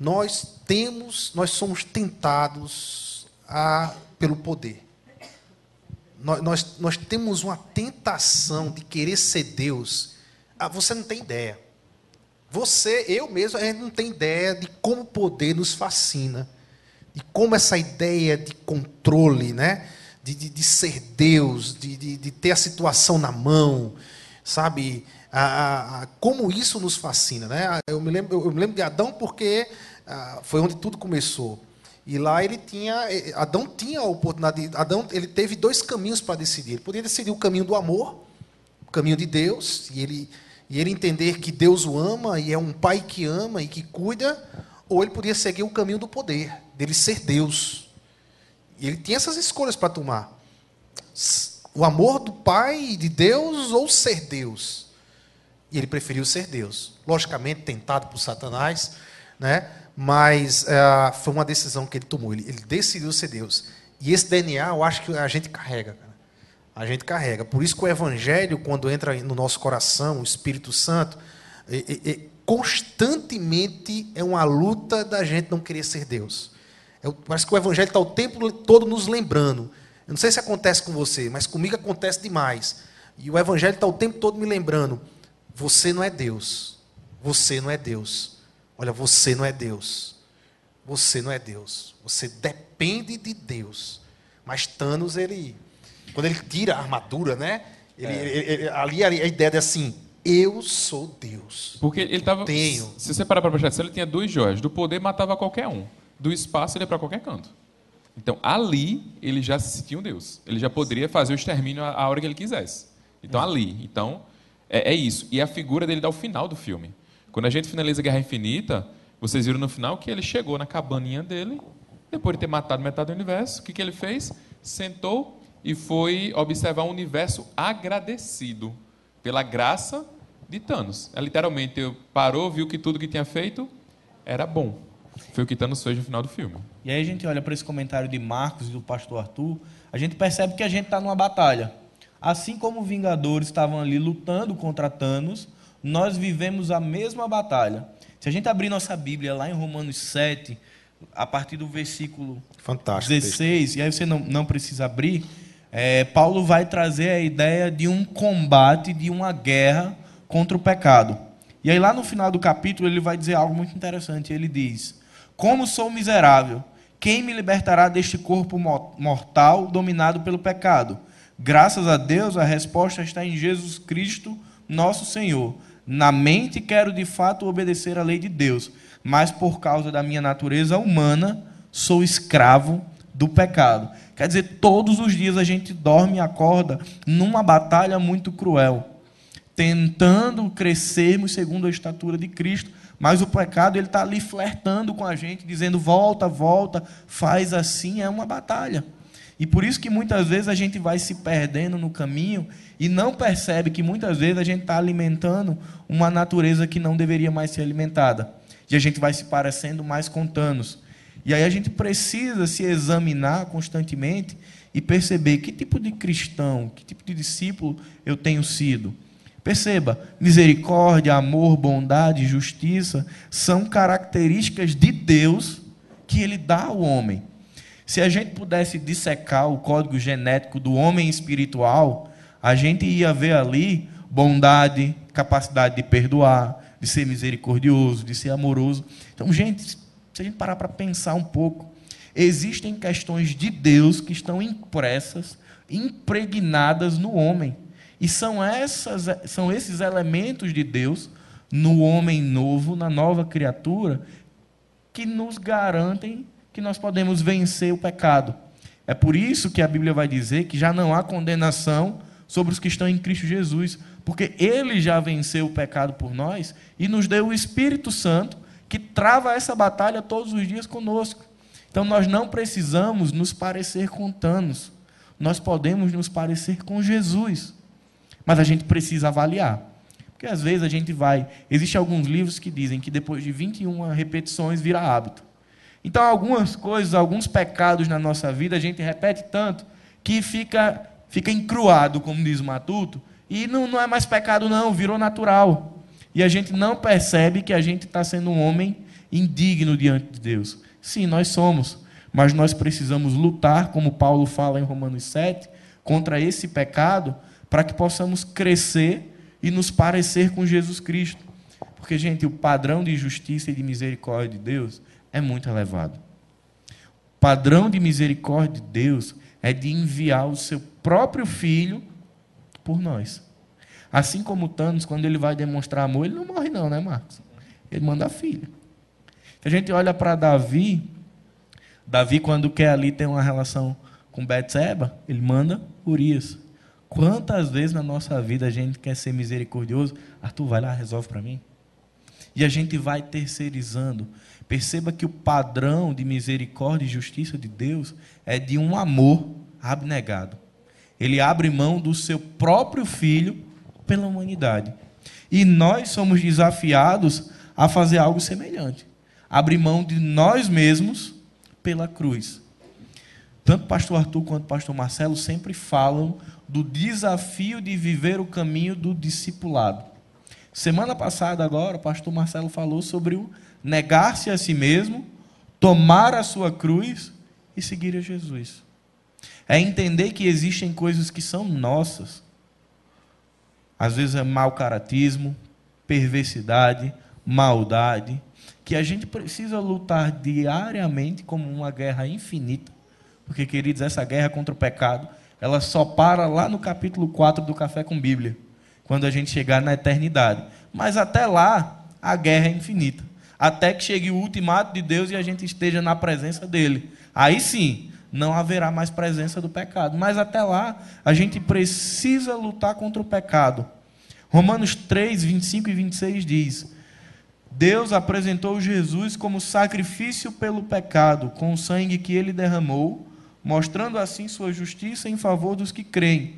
Nós temos, nós somos tentados a, pelo poder nós, nós, nós temos uma tentação de querer ser Deus. Ah, você não tem ideia. Você, eu mesmo, a gente não tem ideia de como o poder nos fascina. De como essa ideia de controle, né? De, de, de ser Deus, de, de, de, ter a situação na mão, sabe? A, a, como isso nos fascina. Né? Eu, me lembro, eu me lembro de Adão porque ah, foi onde tudo começou. E lá ele tinha, eh, Adão tinha a oportunidade, Adão ele teve dois caminhos para decidir. Ele podia decidir o caminho do amor, o caminho de Deus, e ele, e ele entender que Deus o ama e é um pai que ama e que cuida, ou ele podia seguir o caminho do poder, dele ser Deus. E ele tinha essas escolhas para tomar. O amor do pai de Deus ou ser Deus. E ele preferiu ser Deus. Logicamente, tentado por Satanás, né? mas uh, foi uma decisão que ele tomou. Ele, ele, decidiu ser Deus. E esse DNA, eu acho que a gente carrega. Cara. A gente carrega. Por isso que o Evangelho, quando entra no nosso coração, o Espírito Santo, é, é, constantemente é uma luta da gente não querer ser Deus. É, parece que o Evangelho está o tempo todo nos lembrando. Eu não sei se acontece com você, mas comigo acontece demais. E o Evangelho está o tempo todo me lembrando: você não é Deus. Você não é Deus. Olha, você não é Deus. Você não é Deus. Você depende de Deus. Mas Thanos, ele. Quando ele tira a armadura, né? Ele, é. ele, ele, ali a ideia de assim, eu sou Deus. Porque ele estava. Tenho. Se você parar para prestar atenção, ele tinha duas joias. Do poder matava qualquer um. Do espaço ele ia para qualquer canto. Então ali ele já se sentia um Deus. Ele já poderia fazer o extermínio a hora que ele quisesse. Então ali. Então é, é isso. E a figura dele dá o final do filme. Quando a gente finaliza a Guerra Infinita, vocês viram no final que ele chegou na cabaninha dele, depois de ter matado metade do universo, o que, que ele fez? Sentou e foi observar o universo agradecido pela graça de Thanos. É, literalmente, parou, viu que tudo que tinha feito era bom. Foi o que Thanos fez no final do filme. E aí a gente olha para esse comentário de Marcos e do pastor Arthur, a gente percebe que a gente está numa batalha. Assim como os Vingadores estavam ali lutando contra Thanos, nós vivemos a mesma batalha. Se a gente abrir nossa Bíblia lá em Romanos 7, a partir do versículo Fantástico, 16, e aí você não, não precisa abrir, é, Paulo vai trazer a ideia de um combate, de uma guerra contra o pecado. E aí, lá no final do capítulo, ele vai dizer algo muito interessante. Ele diz: Como sou miserável, quem me libertará deste corpo mortal dominado pelo pecado? Graças a Deus, a resposta está em Jesus Cristo, nosso Senhor. Na mente quero de fato obedecer à lei de Deus, mas por causa da minha natureza humana sou escravo do pecado. Quer dizer, todos os dias a gente dorme e acorda numa batalha muito cruel, tentando crescermos segundo a estatura de Cristo, mas o pecado ele está ali flertando com a gente, dizendo volta, volta, faz assim, é uma batalha. E por isso que muitas vezes a gente vai se perdendo no caminho e não percebe que muitas vezes a gente está alimentando uma natureza que não deveria mais ser alimentada. E a gente vai se parecendo mais com Thanos. E aí a gente precisa se examinar constantemente e perceber que tipo de cristão, que tipo de discípulo eu tenho sido. Perceba, misericórdia, amor, bondade, justiça são características de Deus que ele dá ao homem. Se a gente pudesse dissecar o código genético do homem espiritual, a gente ia ver ali bondade, capacidade de perdoar, de ser misericordioso, de ser amoroso. Então, gente, se a gente parar para pensar um pouco, existem questões de Deus que estão impressas, impregnadas no homem. E são, essas, são esses elementos de Deus no homem novo, na nova criatura, que nos garantem que nós podemos vencer o pecado. É por isso que a Bíblia vai dizer que já não há condenação sobre os que estão em Cristo Jesus, porque ele já venceu o pecado por nós e nos deu o Espírito Santo que trava essa batalha todos os dias conosco. Então nós não precisamos nos parecer com Thanos. nós podemos nos parecer com Jesus. Mas a gente precisa avaliar. Porque às vezes a gente vai. Existem alguns livros que dizem que depois de 21 repetições vira hábito. Então, algumas coisas, alguns pecados na nossa vida, a gente repete tanto que fica, fica encruado, como diz o Matuto, e não, não é mais pecado, não, virou natural. E a gente não percebe que a gente está sendo um homem indigno diante de Deus. Sim, nós somos, mas nós precisamos lutar, como Paulo fala em Romanos 7, contra esse pecado, para que possamos crescer e nos parecer com Jesus Cristo. Porque, gente, o padrão de justiça e de misericórdia de Deus é muito elevado. O padrão de misericórdia de Deus é de enviar o seu próprio filho por nós. Assim como Thanos, quando ele vai demonstrar amor, ele não morre, não, né, Marcos? Ele manda. Se a gente olha para Davi, Davi, quando quer ali ter uma relação com Betseba, ele manda Urias. Quantas vezes na nossa vida a gente quer ser misericordioso? Arthur, vai lá, resolve para mim. E a gente vai terceirizando. Perceba que o padrão de misericórdia e justiça de Deus é de um amor abnegado. Ele abre mão do seu próprio filho pela humanidade. E nós somos desafiados a fazer algo semelhante. Abrir mão de nós mesmos pela cruz. Tanto o pastor Arthur quanto o pastor Marcelo sempre falam do desafio de viver o caminho do discipulado. Semana passada, agora, o pastor Marcelo falou sobre o negar-se a si mesmo, tomar a sua cruz e seguir a Jesus. É entender que existem coisas que são nossas. Às vezes é mau caratismo, perversidade, maldade, que a gente precisa lutar diariamente como uma guerra infinita. Porque, queridos, essa guerra contra o pecado ela só para lá no capítulo 4 do Café com Bíblia, quando a gente chegar na eternidade. Mas até lá, a guerra é infinita. Até que chegue o ultimato de Deus e a gente esteja na presença dele. Aí sim, não haverá mais presença do pecado. Mas até lá, a gente precisa lutar contra o pecado. Romanos 3, 25 e 26 diz: Deus apresentou Jesus como sacrifício pelo pecado, com o sangue que ele derramou mostrando assim sua justiça em favor dos que creem.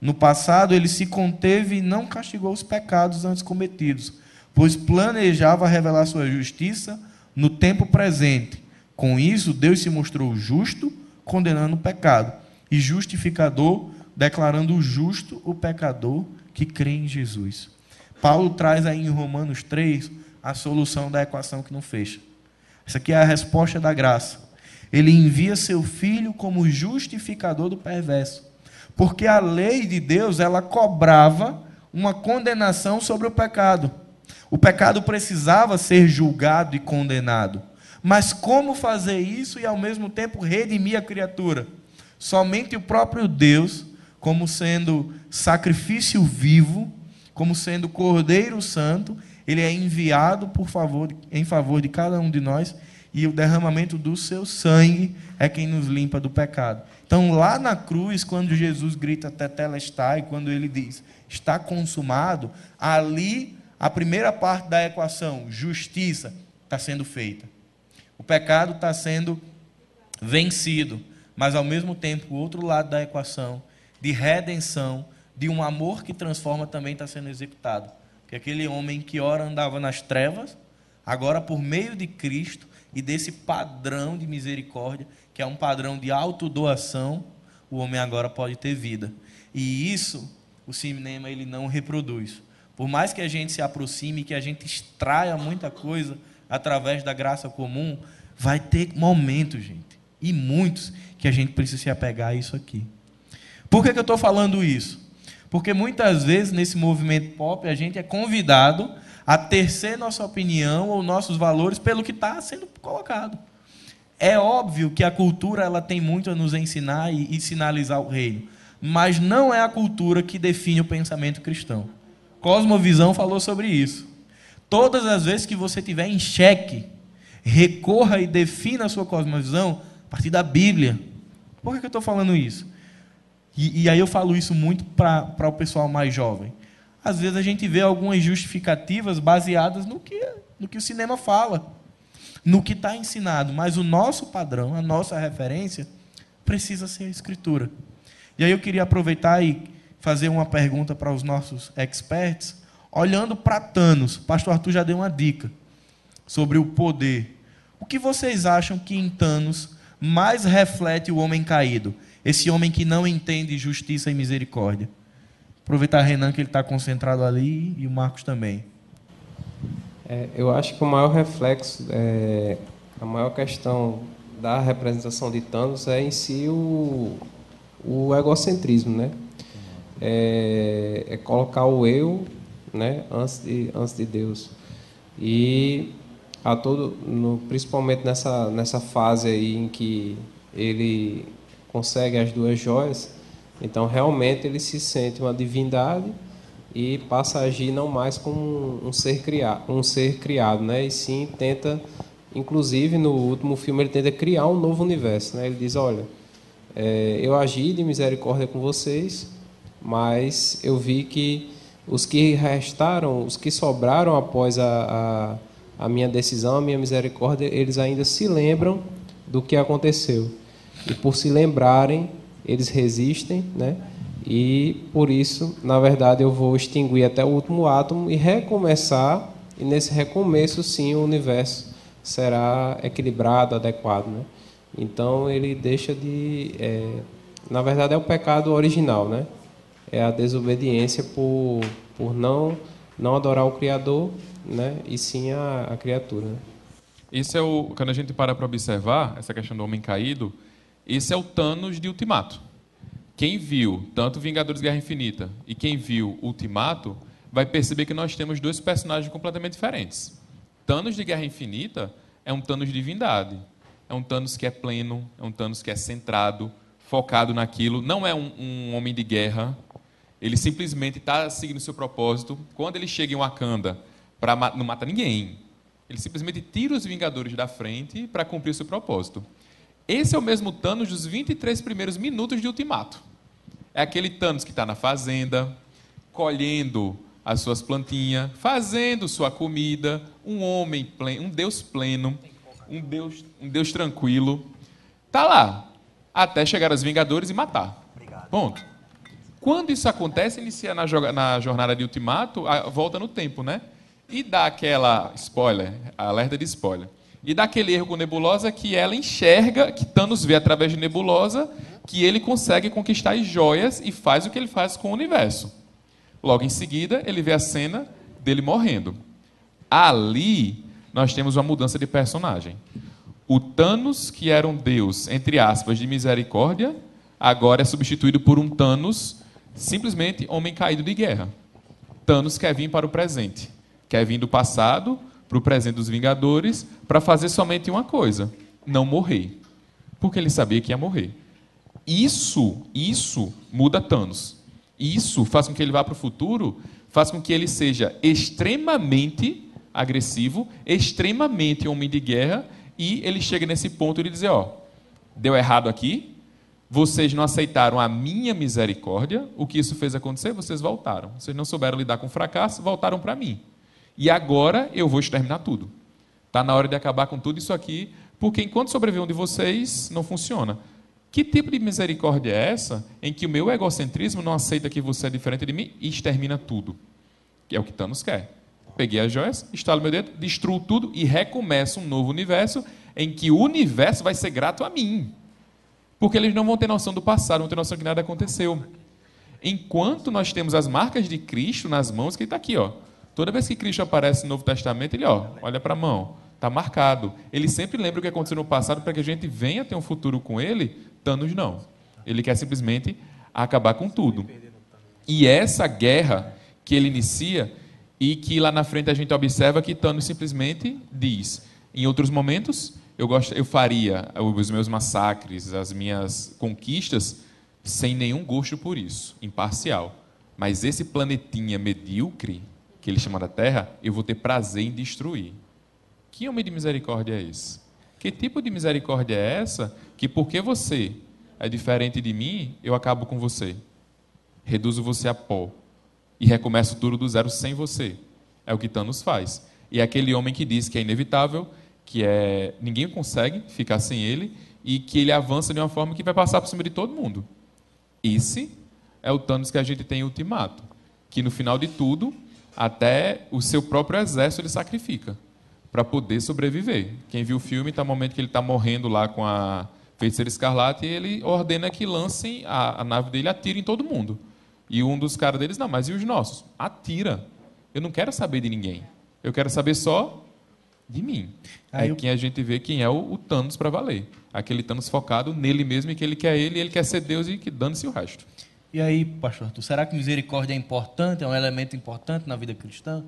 No passado, ele se conteve e não castigou os pecados antes cometidos, pois planejava revelar sua justiça no tempo presente. Com isso, Deus se mostrou justo, condenando o pecado, e justificador, declarando justo o pecador que crê em Jesus. Paulo traz aí em Romanos 3 a solução da equação que não fecha. Essa aqui é a resposta da graça. Ele envia seu filho como justificador do perverso. Porque a lei de Deus, ela cobrava uma condenação sobre o pecado. O pecado precisava ser julgado e condenado. Mas como fazer isso e ao mesmo tempo redimir a criatura? Somente o próprio Deus, como sendo sacrifício vivo, como sendo Cordeiro Santo, ele é enviado por favor, em favor de cada um de nós e o derramamento do seu sangue é quem nos limpa do pecado. Então, lá na cruz, quando Jesus grita tetelestai, quando ele diz está consumado, ali a primeira parte da equação, justiça, está sendo feita. O pecado está sendo vencido, mas ao mesmo tempo, o outro lado da equação, de redenção, de um amor que transforma, também está sendo executado. Que aquele homem que ora andava nas trevas, agora por meio de Cristo, e desse padrão de misericórdia, que é um padrão de autodoação, o homem agora pode ter vida. E isso o cinema ele não reproduz. Por mais que a gente se aproxime, que a gente extraia muita coisa através da graça comum, vai ter momentos, gente, e muitos, que a gente precisa se apegar a isso aqui. Por que, que eu estou falando isso? Porque muitas vezes nesse movimento pop a gente é convidado a tercer nossa opinião ou nossos valores pelo que está sendo colocado. É óbvio que a cultura ela tem muito a nos ensinar e, e sinalizar o reino, mas não é a cultura que define o pensamento cristão. Cosmovisão falou sobre isso. Todas as vezes que você tiver em xeque, recorra e defina a sua cosmovisão a partir da Bíblia. Por que eu estou falando isso? E, e, aí eu falo isso muito para o pessoal mais jovem às vezes a gente vê algumas justificativas baseadas no que, no que o cinema fala, no que está ensinado. Mas o nosso padrão, a nossa referência, precisa ser a Escritura. E aí eu queria aproveitar e fazer uma pergunta para os nossos experts, olhando para Thanos. O pastor Arthur já deu uma dica sobre o poder. O que vocês acham que em Thanos mais reflete o homem caído? Esse homem que não entende justiça e misericórdia. Aproveitar Renan que ele está concentrado ali e o Marcos também. É, eu acho que o maior reflexo, é, a maior questão da representação de Thanos é em si o, o egocentrismo, né? É, é, colocar o eu, né, antes de, antes de Deus. E a todo, no, principalmente nessa nessa fase aí em que ele consegue as duas joias, então realmente ele se sente uma divindade e passa a agir não mais como um ser criado, um ser criado, né? E sim tenta, inclusive no último filme ele tenta criar um novo universo, né? Ele diz, olha, é, eu agi de misericórdia com vocês, mas eu vi que os que restaram, os que sobraram após a, a, a minha decisão, a minha misericórdia, eles ainda se lembram do que aconteceu. E por se lembrarem, eles resistem, né? E por isso, na verdade, eu vou extinguir até o último átomo e recomeçar. E nesse recomeço, sim, o universo será equilibrado, adequado. Né? Então ele deixa de. É, na verdade, é o pecado original, né? É a desobediência por, por não, não adorar o Criador, né? E sim a, a criatura. Né? Esse é o. Quando a gente para para observar essa questão do homem caído, esse é o Thanos de Ultimato. Quem viu tanto Vingadores Guerra Infinita e quem viu Ultimato vai perceber que nós temos dois personagens completamente diferentes. Thanos de Guerra Infinita é um Thanos de divindade. É um Thanos que é pleno, é um Thanos que é centrado, focado naquilo. Não é um, um homem de guerra. Ele simplesmente está seguindo seu propósito. Quando ele chega em Wakanda, pra, não mata ninguém. Ele simplesmente tira os Vingadores da frente para cumprir seu propósito. Esse é o mesmo Thanos dos 23 primeiros minutos de Ultimato. É aquele Thanos que está na fazenda, colhendo as suas plantinhas, fazendo sua comida, um homem pleno, um Deus pleno, um Deus, um Deus tranquilo. Tá lá, até chegar aos Vingadores e matar. Ponto. Quando isso acontece, inicia na, na jornada de Ultimato, a volta no tempo, né? E dá aquela spoiler, alerta de spoiler. E daquele com Nebulosa que ela enxerga, que Thanos vê através de Nebulosa, que ele consegue conquistar as joias e faz o que ele faz com o universo. Logo em seguida, ele vê a cena dele morrendo. Ali, nós temos uma mudança de personagem. O Thanos, que era um deus, entre aspas, de misericórdia, agora é substituído por um Thanos, simplesmente homem caído de guerra. Thanos quer vir para o presente. Quer vir do passado para o presente dos Vingadores para fazer somente uma coisa: não morrer. Porque ele sabia que ia morrer. Isso, isso muda Thanos. Isso faz com que ele vá para o futuro, faz com que ele seja extremamente agressivo, extremamente homem de guerra, e ele chega nesse ponto de dizer: ó, deu errado aqui, vocês não aceitaram a minha misericórdia, o que isso fez acontecer? Vocês voltaram. Vocês não souberam lidar com o fracasso, voltaram para mim. E agora eu vou exterminar tudo. Está na hora de acabar com tudo isso aqui, porque enquanto sobreviver um de vocês, não funciona. Que tipo de misericórdia é essa em que o meu egocentrismo não aceita que você é diferente de mim e extermina tudo? Que é o que Thanos quer. Peguei as joias, estalo meu dedo, destruo tudo e recomeço um novo universo em que o universo vai ser grato a mim. Porque eles não vão ter noção do passado, não vão ter noção que nada aconteceu. Enquanto nós temos as marcas de Cristo nas mãos, que está aqui, ó. Toda vez que Cristo aparece no Novo Testamento, ele ó, olha para a mão, está marcado. Ele sempre lembra o que aconteceu no passado para que a gente venha ter um futuro com ele. Thanos não. Ele quer simplesmente acabar com tudo. E essa guerra que ele inicia e que lá na frente a gente observa que Thanos simplesmente diz: em outros momentos eu gosto, eu faria os meus massacres, as minhas conquistas sem nenhum gosto por isso, imparcial. Mas esse planetinha medíocre que ele chama da terra, eu vou ter prazer em destruir. Que homem de misericórdia é esse? Que tipo de misericórdia é essa que, porque você é diferente de mim, eu acabo com você? Reduzo você a pó e recomeço tudo do zero sem você. É o que Thanos faz. E é aquele homem que diz que é inevitável, que é ninguém consegue ficar sem ele e que ele avança de uma forma que vai passar por cima de todo mundo. Esse é o Thanos que a gente tem em Ultimato, que no final de tudo, até o seu próprio exército ele sacrifica para poder sobreviver. Quem viu o filme, está no momento que ele está morrendo lá com a feiticeira escarlate, e ele ordena que lancem a, a nave dele, atirem em todo mundo. E um dos caras deles, não, mas e os nossos? Atira. Eu não quero saber de ninguém. Eu quero saber só de mim. Aí é eu... quem a gente vê quem é o, o Thanos para valer. Aquele Thanos focado nele mesmo e que ele quer ele, e ele quer ser Deus e que dane-se o resto. E aí, pastor Arthur, será que misericórdia é importante, é um elemento importante na vida cristã?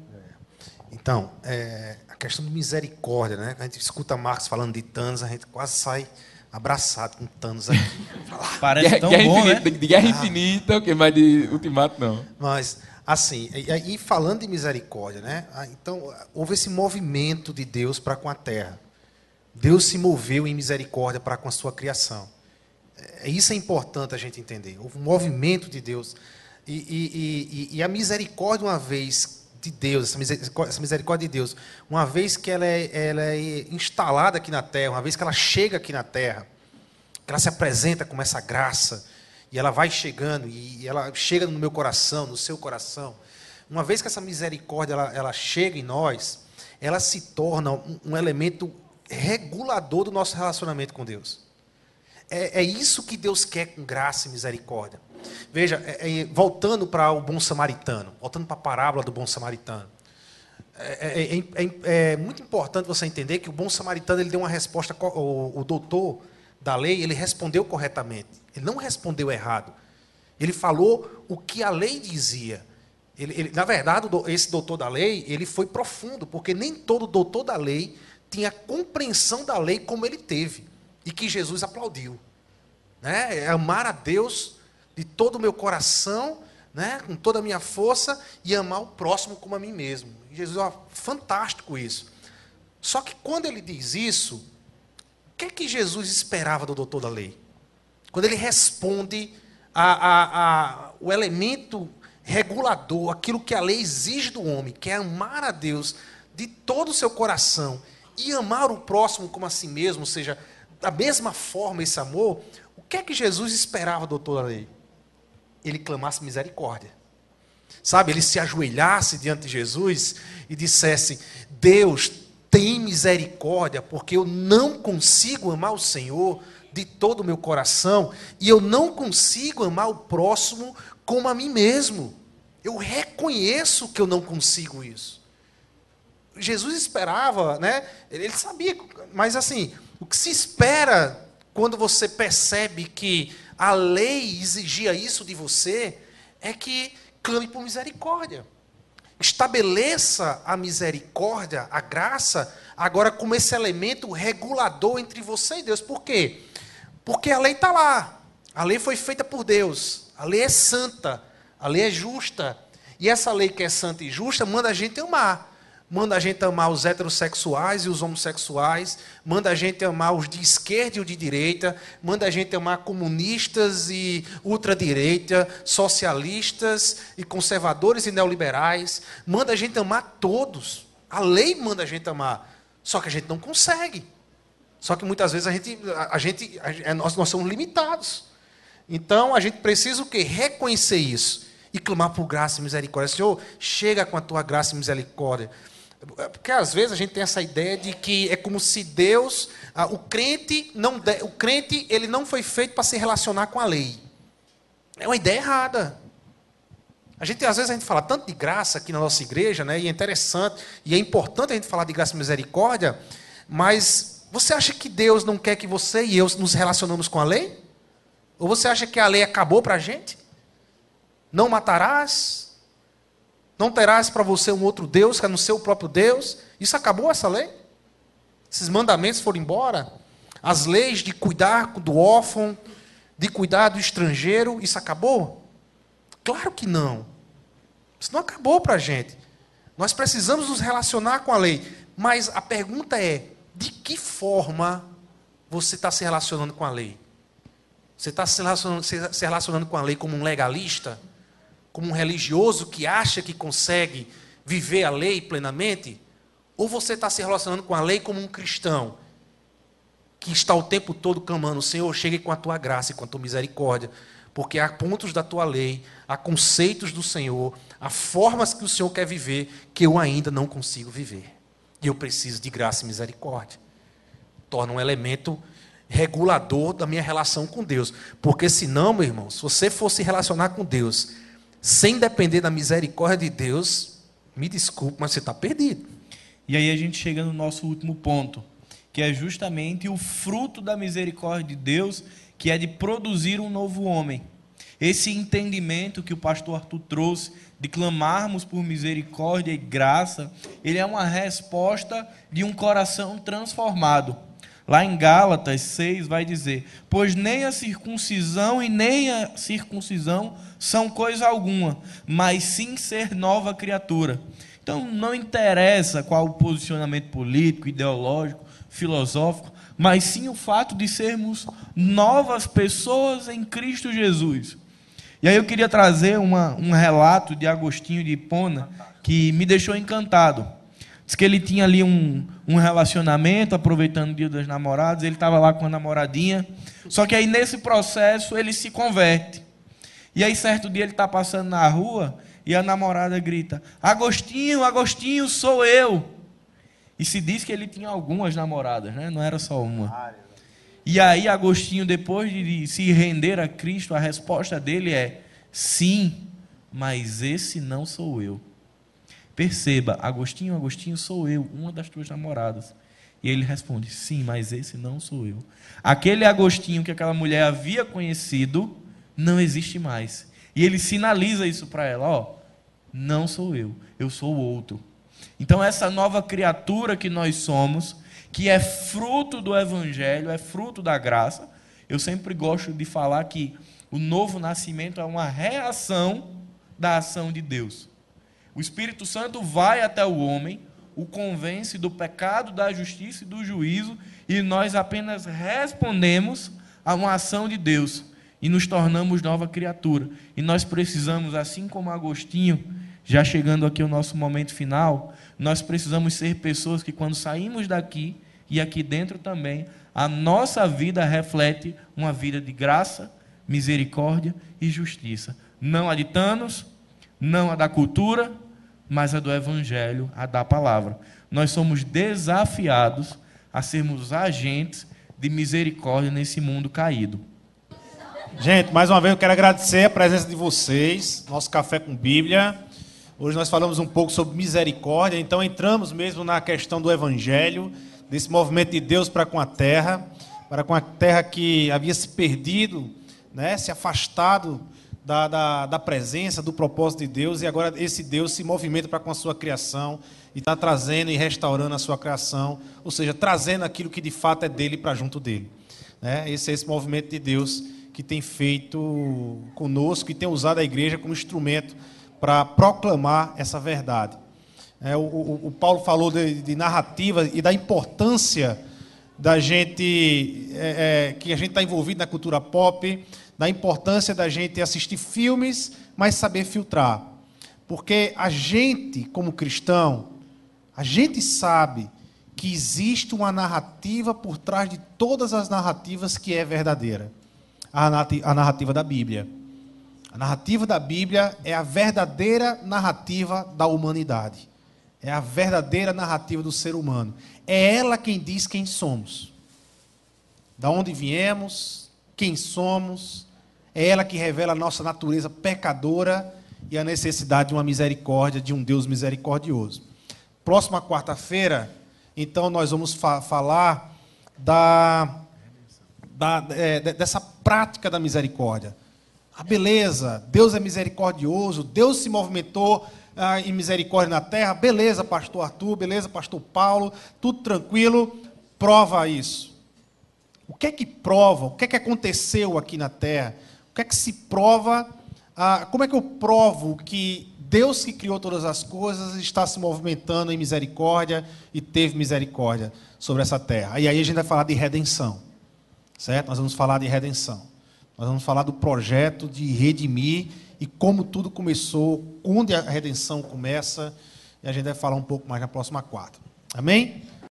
Então, é, a questão de misericórdia, né? A gente escuta Marcos falando de Thanos, a gente quase sai abraçado com Thanos aqui. Parece guerra, tão guerra bom, infinita, né? De guerra ah. infinita, o que mais de Ultimato, não. Mas, assim, e, e falando de misericórdia, né? Ah, então, houve esse movimento de Deus para com a terra. Deus se moveu em misericórdia para com a sua criação. É, isso é importante a gente entender. Um movimento de Deus. E, e, e, e a misericórdia, uma vez de Deus, essa misericórdia, essa misericórdia, de Deus, uma vez que ela é, ela é instalada aqui na terra, uma vez que ela chega aqui na terra, que ela se apresenta como essa graça, e ela vai chegando, e ela chega no meu coração, no seu coração. Uma vez que essa misericórdia ela, ela chega em nós, ela se torna um, um elemento regulador do nosso relacionamento com Deus. É, é isso que Deus quer com graça e misericórdia. Veja, é, é, voltando para o bom samaritano, voltando para a parábola do bom samaritano. É é, é, é, é, muito importante você entender que o bom samaritano ele deu uma resposta, o, o doutor da lei, ele respondeu corretamente. Ele não respondeu errado. Ele falou o que a lei dizia. Ele, ele, na verdade, esse doutor da lei, ele foi profundo, porque nem todo doutor da lei tinha compreensão da lei como ele teve e que Jesus aplaudiu. Né? É amar a Deus de todo o meu coração, né? com toda a minha força, e amar o próximo como a mim mesmo. E Jesus, ó, fantástico isso. Só que quando ele diz isso, o que é que Jesus esperava do doutor da lei? Quando ele responde a, a, a, o elemento regulador, aquilo que a lei exige do homem, que é amar a Deus de todo o seu coração e amar o próximo como a si mesmo, ou seja, da mesma forma esse amor, o que é que Jesus esperava, doutor da lei? Ele clamasse misericórdia. Sabe, ele se ajoelhasse diante de Jesus e dissesse: Deus, tem misericórdia, porque eu não consigo amar o Senhor de todo o meu coração e eu não consigo amar o próximo como a mim mesmo. Eu reconheço que eu não consigo isso. Jesus esperava, né? Ele sabia, mas assim, o que se espera quando você percebe que a lei exigia isso de você é que clame por misericórdia. Estabeleça a misericórdia, a graça, agora como esse elemento regulador entre você e Deus. Por quê? Porque a lei está lá. A lei foi feita por Deus. A lei é santa. A lei é justa. E essa lei que é santa e justa manda a gente amar manda a gente amar os heterossexuais e os homossexuais, manda a gente amar os de esquerda e os de direita, manda a gente amar comunistas e ultradireita, socialistas e conservadores e neoliberais, manda a gente amar todos. A lei manda a gente amar, só que a gente não consegue. Só que muitas vezes a gente, a, a gente, a, nós, nós somos limitados. Então a gente precisa o quê? Reconhecer isso e clamar por graça e misericórdia. Senhor, chega com a tua graça e misericórdia. Porque às vezes a gente tem essa ideia de que é como se Deus, ah, o crente não, de, o crente ele não foi feito para se relacionar com a lei. É uma ideia errada. A gente às vezes a gente fala tanto de graça aqui na nossa igreja, né? E é interessante e é importante a gente falar de graça e misericórdia, mas você acha que Deus não quer que você e eu nos relacionamos com a lei? Ou você acha que a lei acabou para a gente? Não matarás, não terás para você um outro Deus que é no seu próprio Deus. Isso acabou essa lei? Esses mandamentos foram embora? As leis de cuidar do órfão, de cuidar do estrangeiro, isso acabou? Claro que não. Isso não acabou para a gente. Nós precisamos nos relacionar com a lei. Mas a pergunta é: de que forma você está se relacionando com a lei? Você está se relacionando, se relacionando com a lei como um legalista? Como um religioso que acha que consegue viver a lei plenamente? Ou você está se relacionando com a lei como um cristão que está o tempo todo clamando: Senhor, chegue com a tua graça e com a tua misericórdia, Porque há pontos da tua lei, há conceitos do Senhor, há formas que o Senhor quer viver que eu ainda não consigo viver. E eu preciso de graça e misericórdia. Torna um elemento regulador da minha relação com Deus. Porque senão, meu irmão, se você fosse relacionar com Deus sem depender da misericórdia de Deus, me desculpe, mas você está perdido. E aí a gente chega no nosso último ponto, que é justamente o fruto da misericórdia de Deus, que é de produzir um novo homem. Esse entendimento que o pastor Arthur trouxe de clamarmos por misericórdia e graça, ele é uma resposta de um coração transformado. Lá em Gálatas 6 vai dizer: Pois nem a circuncisão e nem a circuncisão são coisa alguma, mas sim ser nova criatura. Então não interessa qual o posicionamento político, ideológico, filosófico, mas sim o fato de sermos novas pessoas em Cristo Jesus. E aí eu queria trazer uma, um relato de Agostinho de Hipona que me deixou encantado. Diz que ele tinha ali um, um relacionamento, aproveitando o dia dos namorados, ele estava lá com a namoradinha. Só que aí nesse processo ele se converte. E aí certo dia ele está passando na rua e a namorada grita: Agostinho, Agostinho, sou eu. E se diz que ele tinha algumas namoradas, né? não era só uma. E aí Agostinho, depois de se render a Cristo, a resposta dele é: sim, mas esse não sou eu. Perceba, Agostinho, Agostinho, sou eu, uma das tuas namoradas. E ele responde: Sim, mas esse não sou eu. Aquele Agostinho que aquela mulher havia conhecido não existe mais. E ele sinaliza isso para ela: Ó, não sou eu, eu sou o outro. Então, essa nova criatura que nós somos, que é fruto do Evangelho, é fruto da graça. Eu sempre gosto de falar que o novo nascimento é uma reação da ação de Deus. O Espírito Santo vai até o homem, o convence do pecado, da justiça e do juízo, e nós apenas respondemos a uma ação de Deus e nos tornamos nova criatura. E nós precisamos, assim como Agostinho, já chegando aqui ao nosso momento final, nós precisamos ser pessoas que, quando saímos daqui e aqui dentro também, a nossa vida reflete uma vida de graça, misericórdia e justiça. Não a não a da cultura, mas a do Evangelho, a da palavra. Nós somos desafiados a sermos agentes de misericórdia nesse mundo caído. Gente, mais uma vez eu quero agradecer a presença de vocês, nosso Café com Bíblia. Hoje nós falamos um pouco sobre misericórdia, então entramos mesmo na questão do Evangelho, desse movimento de Deus para com a terra, para com a terra que havia se perdido, né, se afastado da, da, da, presença, do propósito de Deus, e agora esse Deus se movimenta para com a sua criação e está trazendo e restaurando a sua criação, ou seja, trazendo aquilo que de fato é dele para junto dele. Né? Esse é esse movimento de Deus que tem feito conosco e tem usado a igreja como instrumento para proclamar essa verdade. É, o, o, o, Paulo falou de, de, narrativa e da importância da gente, é, é, que a gente está envolvido na cultura pop, da importância da gente assistir filmes, mas saber filtrar. Porque a gente, como cristão, a gente sabe que existe uma narrativa por trás de todas as narrativas que é verdadeira. A narrativa da Bíblia. A narrativa da Bíblia é a verdadeira narrativa da humanidade. É a verdadeira narrativa do ser humano. É ela quem diz quem somos. Da onde viemos, quem somos, é ela que revela a nossa natureza pecadora e a necessidade de uma misericórdia, de um Deus misericordioso. Próxima quarta-feira, então, nós vamos fa falar da, da é, dessa prática da misericórdia. A beleza, Deus é misericordioso, Deus se movimentou ah, em misericórdia na terra. Beleza, pastor Arthur, beleza, pastor Paulo, tudo tranquilo. Prova isso. O que é que prova? O que é que aconteceu aqui na terra? Que é que se prova? Ah, como é que eu provo que Deus que criou todas as coisas está se movimentando em misericórdia e teve misericórdia sobre essa terra? E aí a gente vai falar de redenção, certo? Nós vamos falar de redenção. Nós vamos falar do projeto de redimir e como tudo começou, onde a redenção começa. E a gente vai falar um pouco mais na próxima quarta. Amém?